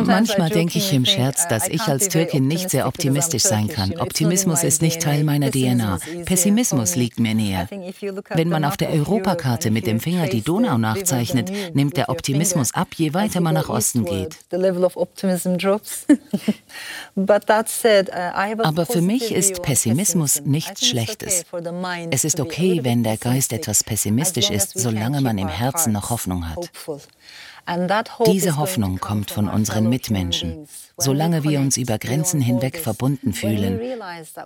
Manchmal denke ich im Scherz, dass ich als Türkin nicht sehr optimistisch sein kann. Optimismus ist nicht Teil meiner DNA. Pessimismus liegt mir näher. Wenn man auf der Europakarte mit dem Finger die Donau nachzeichnet, nimmt der Optimismus ab, je weiter man nach Osten geht. <laughs> Uh, Aber für mich ist Pessimismus nichts Schlechtes. Es ist okay, wenn der Geist etwas pessimistisch ist, solange man im Herzen noch Hoffnung hat. Diese Hoffnung kommt von unseren Mitmenschen. Solange wir uns über Grenzen hinweg verbunden fühlen,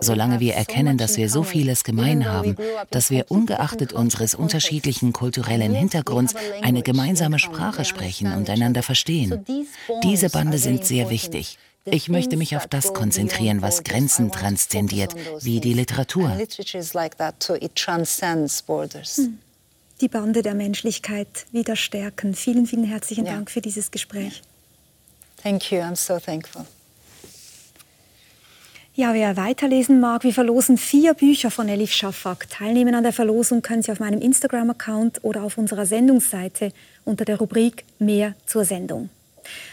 solange wir erkennen, dass wir so vieles gemein haben, dass wir ungeachtet unseres unterschiedlichen kulturellen Hintergrunds eine gemeinsame Sprache sprechen und einander verstehen. Diese Bande sind sehr wichtig. Ich möchte mich auf das konzentrieren, was Grenzen transzendiert, wie die Literatur. Hm. Die Bande der Menschlichkeit wieder stärken. Vielen, vielen herzlichen Dank für dieses Gespräch. Thank you, I'm so thankful. Ja, wer weiterlesen mag, wir verlosen vier Bücher von Elif Shafak. Teilnehmen an der Verlosung können Sie auf meinem Instagram-Account oder auf unserer Sendungsseite unter der Rubrik Mehr zur Sendung.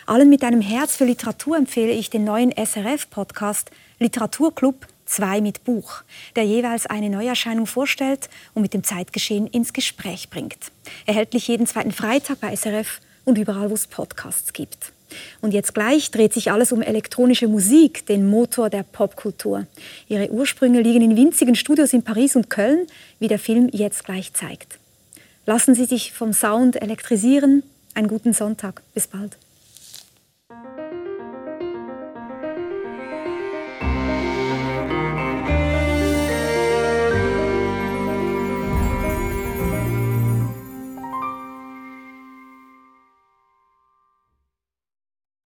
Allen mit einem Herz für Literatur empfehle ich den neuen SRF-Podcast Literaturclub 2 mit Buch, der jeweils eine Neuerscheinung vorstellt und mit dem Zeitgeschehen ins Gespräch bringt. Erhältlich jeden zweiten Freitag bei SRF und überall, wo es Podcasts gibt. Und jetzt gleich dreht sich alles um elektronische Musik, den Motor der Popkultur. Ihre Ursprünge liegen in winzigen Studios in Paris und Köln, wie der Film jetzt gleich zeigt. Lassen Sie sich vom Sound elektrisieren. Einen guten Sonntag. Bis bald.